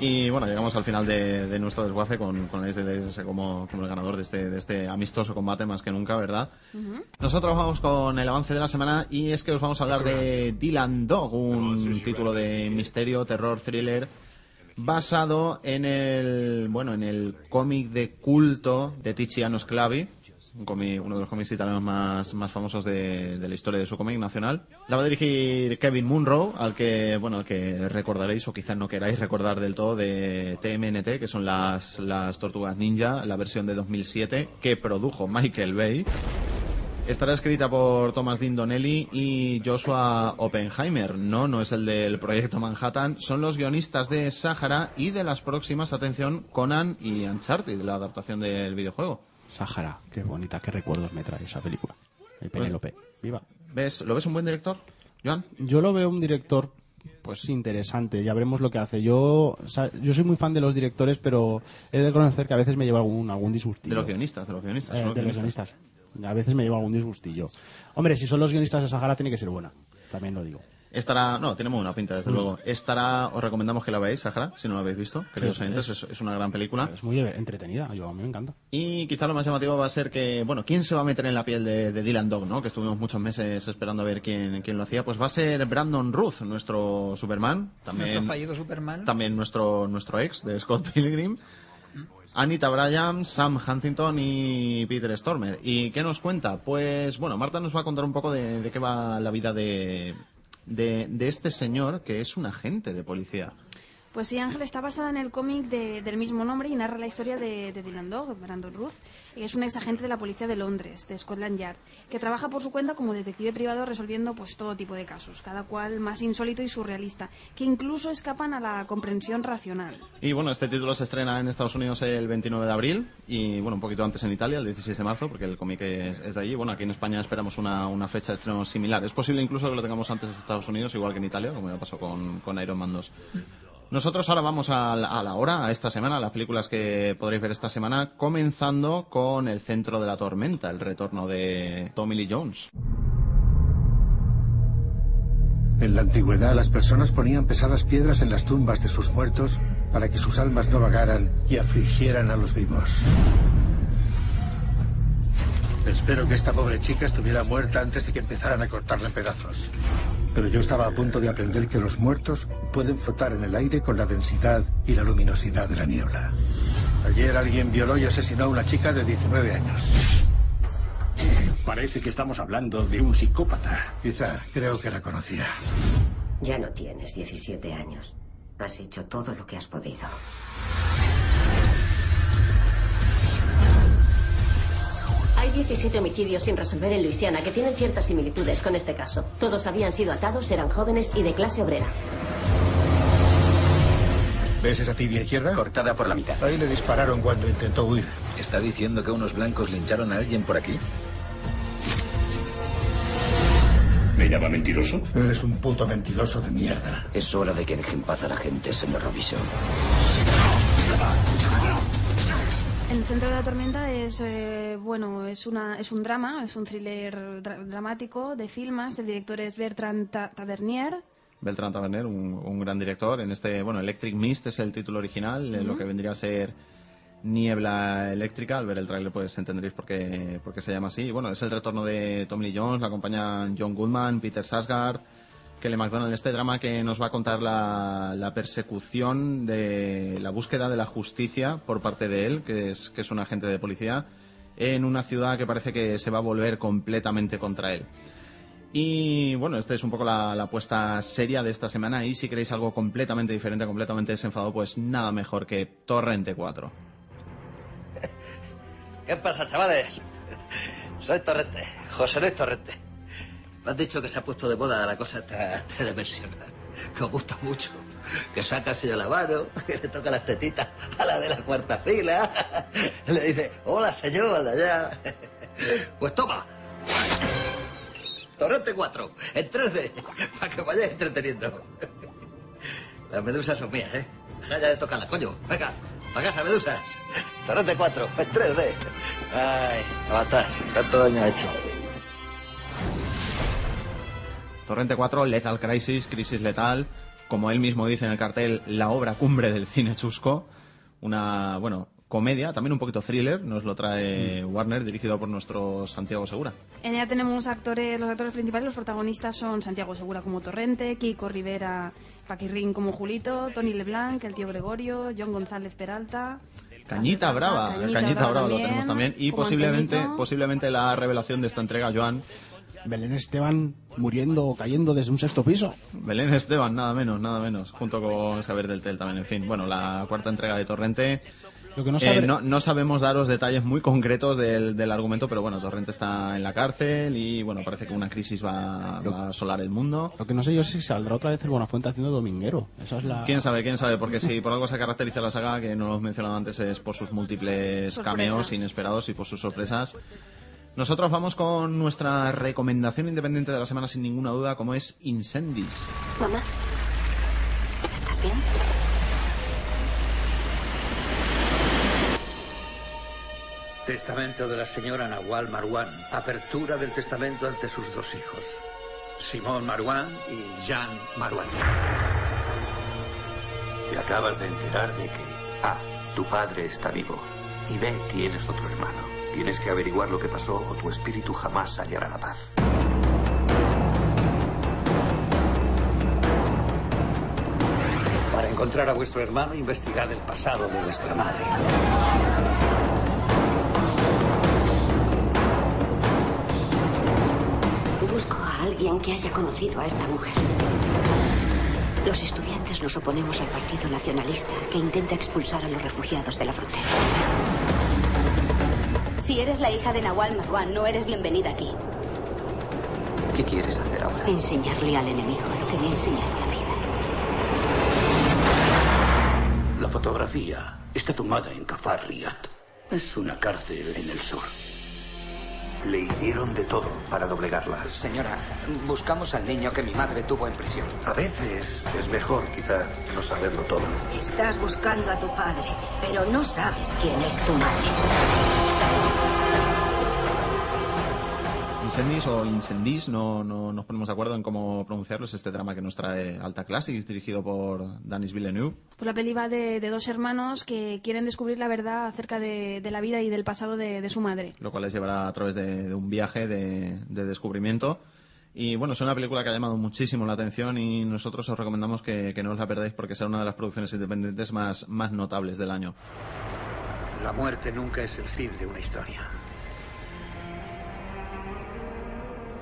Y bueno, llegamos al final de, de nuestro desguace con, con la Iglesia como, como el ganador de este, de este amistoso combate, más que nunca, ¿verdad? Nosotros vamos con el avance de la semana y es que os vamos a hablar de Dylan Dog, un título de misterio, terror, thriller basado en el bueno en el cómic de culto de Tiziano Sclavi un cómic- uno de los cómics italianos más, más famosos de, de la historia de su cómic nacional. La va a dirigir Kevin Munro, al que, bueno, al que recordaréis o quizás no queráis recordar del todo de TMNT, que son las, las Tortugas Ninja, la versión de 2007 que produjo Michael Bay. Estará escrita por Thomas Dean Donnelly y Joshua Oppenheimer. No, no es el del proyecto Manhattan. Son los guionistas de Sahara y de las próximas, atención, Conan y Uncharted, la adaptación del videojuego. Sahara, qué bonita, qué recuerdos me trae esa película. El Penélope, viva. ¿Ves? ¿Lo ves un buen director, Joan? Yo lo veo un director pues interesante, ya veremos lo que hace. Yo o sea, yo soy muy fan de los directores, pero he de reconocer que a veces me lleva algún algún disgustillo. De los guionistas, de los guionistas. Eh, de los guionistas. guionistas. A veces me lleva algún disgustillo. Hombre, si son los guionistas de Sahara tiene que ser buena, también lo digo. Estará, no, tenemos una pinta, desde luego. Estará, os recomendamos que la veáis, Sahara, si no la habéis visto, Sí, es- es, es una gran película. Es muy entretenida, yo a mí me encanta. Y quizá lo más llamativo va a ser que, bueno, ¿quién se va a meter en la piel de, de Dylan Dog, no? Que estuvimos muchos meses esperando a ver quién, quién lo hacía. Pues va a ser Brandon Ruth, nuestro Superman. También, Nuestro fallido Superman. también nuestro, nuestro ex de Scott Pilgrim. Anita Bryan, Sam Huntington y Peter Stormer. ¿Y qué nos cuenta? Pues bueno, Marta nos va a contar un poco de, de qué va la vida de, de, de este señor que es un agente de policía. Pues sí, Ángel está basada en el cómic de- del mismo nombre y narra la historia de, Dylan Dog, Brandon Ruth. Es un ex agente de la policía de Londres, de Scotland Yard, que trabaja por su cuenta como detective privado resolviendo pues todo tipo de casos, cada cual más insólito y surrealista, que incluso escapan a la comprensión racional. Y bueno, este título se estrena en Estados Unidos el 29 de abril y bueno, un poquito antes en Italia, el 16 de marzo, porque el cómic es, de allí. Bueno, aquí en España esperamos una, fecha de estreno similar. Es posible incluso que lo tengamos antes de Estados Unidos, igual que en Italia, como ya pasó con, con Iron Man 2. Nosotros ahora vamos a la, hora, a esta semana, a las películas que podréis ver esta semana, comenzando con El Centro de la Tormenta, el retorno de Tommy Lee Jones. En la antigüedad las personas ponían pesadas piedras en las tumbas de sus muertos para que sus almas no vagaran y afligieran a los vivos. Espero que esta pobre chica estuviera muerta antes de que empezaran a cortarla en pedazos. Pero yo estaba a punto de aprender que los muertos pueden flotar en el aire con la densidad y la luminosidad de la niebla. Ayer alguien violó y asesinó a una chica de 19 años. Parece que estamos hablando de un psicópata. Quizá, creo que la conocía. Ya no tienes 17 años. Has hecho todo lo que has podido. Hay 17 homicidios sin resolver en Luisiana que tienen ciertas similitudes con este caso. Todos habían sido atados, eran jóvenes y de clase obrera. ¿Ves esa tibia izquierda? Cortada por la mitad. Ahí le dispararon cuando intentó huir. ¿Está diciendo que unos blancos lincharon a alguien por aquí? ¿Me llama mentiroso? Eres un puto mentiroso de mierda. Es hora de que deje en paz a la gente, señor Robinson. El centro de la tormenta es eh, bueno es una es un drama es un thriller dra- dramático de filmas el director es Bertrand Ta- Tavernier Beltrán Taverner, un, un gran director. En este, bueno, Electric Mist es el título original, eh, lo que vendría a ser Niebla Eléctrica. Al ver el tráiler pues entenderéis por qué, por qué se llama así. Y bueno, es el retorno de Tommy Lee Jones, la acompañan John Goodman, Peter Sarsgaard, Kelly MacDonald. Este drama que nos va a contar la, persecución de la búsqueda de la justicia por parte de él, que es, que es un agente de policía, en una ciudad que parece que se va a volver completamente contra él. Y bueno, esta es un poco la, la apuesta seria de esta semana. Y si queréis algo completamente diferente, completamente desenfadado, pues nada mejor que Torrente 4. ¿Qué pasa, chavales? Soy Torrente, José Luis Torrente. Me han dicho que se ha puesto de moda la cosa versión. que os gusta mucho. Que saca así de la mano, que le toca las tetitas a la de la cuarta fila. Le dice, hola señor, de allá. Pues toma. Torrente 4, en 3D, para que vayáis entreteniendo. Las medusas son mías, ¿eh? Deja ya de tocarlas, coño. Venga, para casa, medusas. Torrente 4, en 3D. Ay, aguantar, cuánto daño ha hecho. Torrente 4, Lethal Crisis, Crisis Letal, como él mismo dice en el cartel, la obra cumbre del cine chusco. Una, bueno, comedia, también un poquito thriller, nos lo trae Warner, dirigido por nuestro Santiago Segura. En ella tenemos actores, los actores principales, los protagonistas son Santiago Segura como Torrente, Kiko Rivera, Paquirrín como Julito, Tony Leblanc, el tío Gregorio, John González Peralta. Cañita Brava, Cañita Cañita, Brava Brava lo también, tenemos también. Y posiblemente, Antonito. posiblemente la revelación de esta entrega, Joan, Belén Esteban muriendo o cayendo desde un sexto piso. Belén Esteban, nada menos, nada menos, junto con Saber del Tel también, en fin. Bueno, la cuarta entrega de Torrente. Lo que no Eh, sabe- no, no sabemos daros detalles muy concretos del, del argumento, pero bueno, Torrente está en la cárcel y bueno, parece que una crisis va, va a asolar el mundo. Lo que no sé yo es si saldrá otra vez el Buenafuente haciendo dominguero. Esa es la... ¿Quién sabe? ¿Quién sabe? Porque si por algo se caracteriza la saga, que no lo hemos mencionado antes, es por sus múltiples Sorpresas. cameos inesperados y por sus sorpresas. Nosotros vamos con nuestra recomendación independiente de la semana sin ninguna duda, como es Incendies. Mamá, ¿estás bien? Testamento de la señora Nahual Marwan. Apertura del testamento ante sus dos hijos. Simón Marwan y Jean Marwan. Te acabas de enterar de que A. Tu padre está vivo. Y B. Tienes otro hermano. Tienes que averiguar lo que pasó o tu espíritu jamás hallará la paz. Para encontrar a vuestro hermano, investigad el pasado de vuestra madre. Busco a alguien que haya conocido a esta mujer. Los estudiantes nos oponemos al Partido Nacionalista que intenta expulsar a los refugiados de la frontera. Si eres la hija de Nawal Marwan, no eres bienvenida aquí. ¿Qué quieres hacer ahora? Enseñarle al enemigo lo que me ha enseñado la vida. La fotografía está tomada en Kafar Riyad. Es una cárcel en el sur. Le hicieron de todo para doblegarla. Señora, buscamos al niño que mi madre tuvo en prisión. A veces es mejor quizá no saberlo todo. Estás buscando a tu padre, pero no sabes quién es tu madre. Incendies o Incendies, no, no nos ponemos de acuerdo en cómo pronunciarlo. Es este drama que nos trae Alta Classics, dirigido por Danis Villeneuve. Pues la peli va de, de dos hermanos que quieren descubrir la verdad acerca de, de la vida y del pasado de, de su madre. lo cual les llevará a través de, de un viaje de, de descubrimiento. Y bueno, es una película que ha llamado muchísimo la atención y nosotros os recomendamos que, que no os la perdáis porque será una de las producciones independientes más, más notables del año. La muerte nunca es el fin de una historia.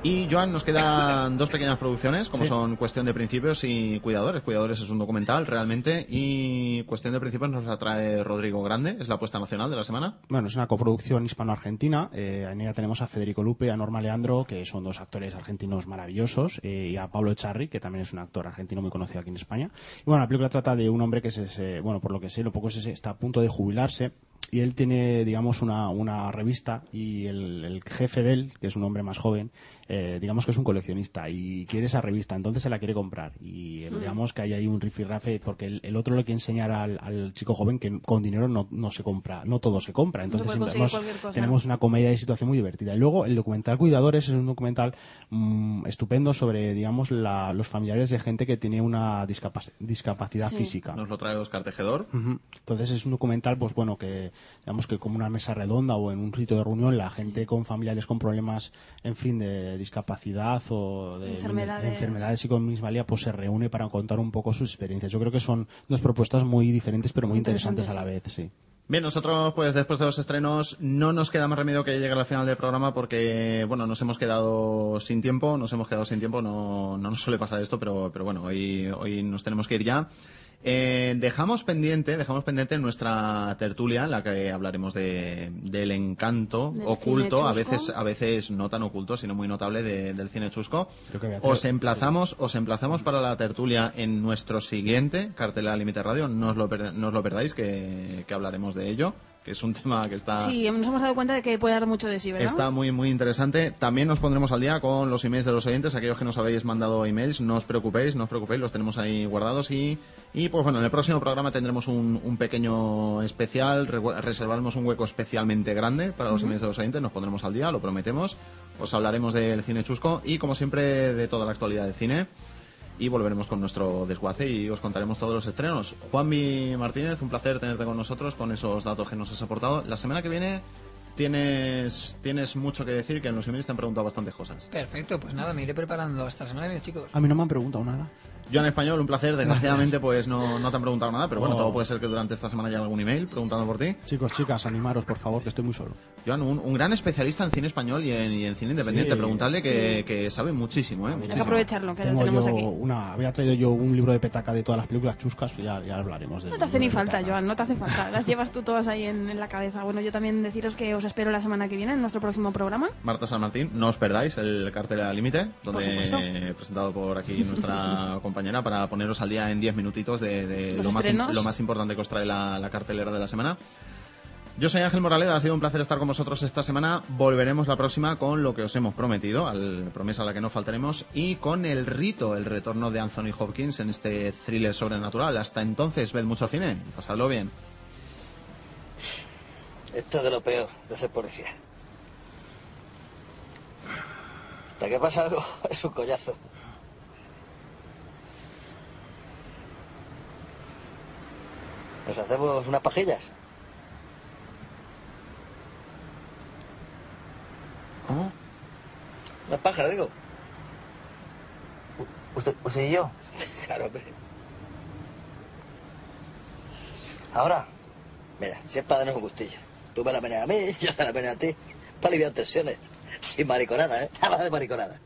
Y Joan, nos quedan dos pequeñas producciones, como Sí. son Cuestión de Principios y Cuidadores. Cuidadores es un documental, realmente, y Cuestión de Principios nos la trae Rodrigo Grande, es la apuesta nacional de la semana. Bueno, es una coproducción hispano-argentina. Eh, en ella tenemos a Federico Lupe a Norma Leandro, que son dos actores argentinos maravillosos, eh, y a Pablo Echarri, que también es un actor argentino muy conocido aquí en España. Y bueno, la película trata de un hombre que se, se- bueno, por lo que sé, lo poco sé, está a punto de jubilarse. Y él tiene, digamos, una, una revista y el, el jefe de él, que es un hombre más joven, eh, digamos que es un coleccionista y quiere esa revista, entonces se la quiere comprar. Y eh, Mm. digamos que hay ahí un rifirrafe porque el, el otro le quiere enseñar al, al chico joven que con dinero no, no se compra, no todo se compra. No Entonces cosa. tenemos una comedia de situación muy divertida. Y luego el documental Cuidadores es un documental mm, estupendo sobre, digamos, la- los familiares de gente que tiene una discapac- discapacidad Sí. física. Nos lo trae Oscar Tejedor. Entonces es un documental, pues bueno, que digamos que como una mesa redonda o en un sitio de reunión, la gente con familiares con problemas, en fin, de discapacidad o de Enfermedades. de enfermedades y con minusvalía, pues se reúne para contar un poco sus experiencias. Yo creo que son dos propuestas muy diferentes pero muy interesantes, a la vez, sí. Bien, nosotros, pues después de los estrenos, no nos queda más remedio que llegar al final del programa porque, bueno, nos hemos quedado sin tiempo, nos hemos quedado sin tiempo, no, no nos suele pasar esto, pero, pero bueno, hoy, hoy nos tenemos que ir ya. Eh, dejamos pendiente, dejamos pendiente nuestra tertulia en la que hablaremos de, del encanto Del oculto, a veces, a veces no tan oculto, sino muy notable de- del cine chusco. Creo que Beatriz- Os emplazamos, os emplazamos para la tertulia en nuestro siguiente cartelera Límite Radio. No os lo, no os lo perdáis, que, que hablaremos de ello, que es un tema que está. Sí, nos hemos dado cuenta de que puede dar mucho de sí, ¿verdad? Está muy, muy interesante. También nos pondremos al día con los emails de los oyentes. Aquellos que nos habéis mandado emails, no os preocupéis, no os preocupéis, los tenemos ahí guardados. Y, y pues bueno, en el próximo programa tendremos un, un pequeño especial. re- reservaremos un hueco especialmente grande para los Ujú. emails de los oyentes. Nos pondremos al día, lo prometemos. Os hablaremos del cine chusco y, como siempre, de toda la actualidad del cine. Y volveremos con nuestro desguace y os contaremos todos los estrenos. Juanmi Martínez, un placer tenerte con nosotros con esos datos que nos has aportado. La semana que viene tienes, tienes mucho que decir, que en los emails te han preguntado bastantes cosas. Perfecto, pues nada, me iré preparando hasta la semana que viene, chicos. A mí no me han preguntado nada. Yo en español, un placer. Desgraciadamente, pues no, no te han preguntado nada, pero bueno, Oh. todo puede ser que durante esta semana haya algún email preguntando por ti. Chicos, chicas, animaros, por favor, que estoy muy solo. Joan, un, un gran especialista en cine español y en, y en cine independiente. Sí. Preguntarle que, Sí. que sabe muchísimo, ¿eh? Hay que aprovecharlo, que lo Tengo tenemos yo aquí. una, había traído yo un libro de petaca de todas las películas chuscas, y ya, ya hablaremos de No te hace ni falta, Joan, no te hace falta. Las llevas tú todas ahí en, en la cabeza. Bueno, yo también deciros que os espero la semana que viene en nuestro próximo programa. Marta San Martín, no os perdáis el cartel al límite, Por donde he presentado por aquí nuestra compañera para poneros al día en 10 minutitos de, lo, más, lo importante que os trae la, la cartelera de la semana. Yo soy Ángel Moraleda, ha sido un placer estar con vosotros esta semana. Volveremos la próxima con lo que os hemos prometido, al promesa a la que no faltaremos, y con el rito, el retorno de Anthony Hopkins en este thriller sobrenatural. Hasta entonces, ved mucho cine y pasadlo bien. Esto es de lo peor de ser policía. Hasta que pasa algo, es un collazo. ¿Nos hacemos unas pajillas? ¿Cómo? Unas pajas, digo. ¿Usted, usted y yo? Claro, hombre. ¿Ahora? Mira, si es para darnos un gustillo. Tú me la meneas a mí, yo te la meneo a ti. Para aliviar tensiones. Sin mariconada, ¿eh? Nada de mariconada.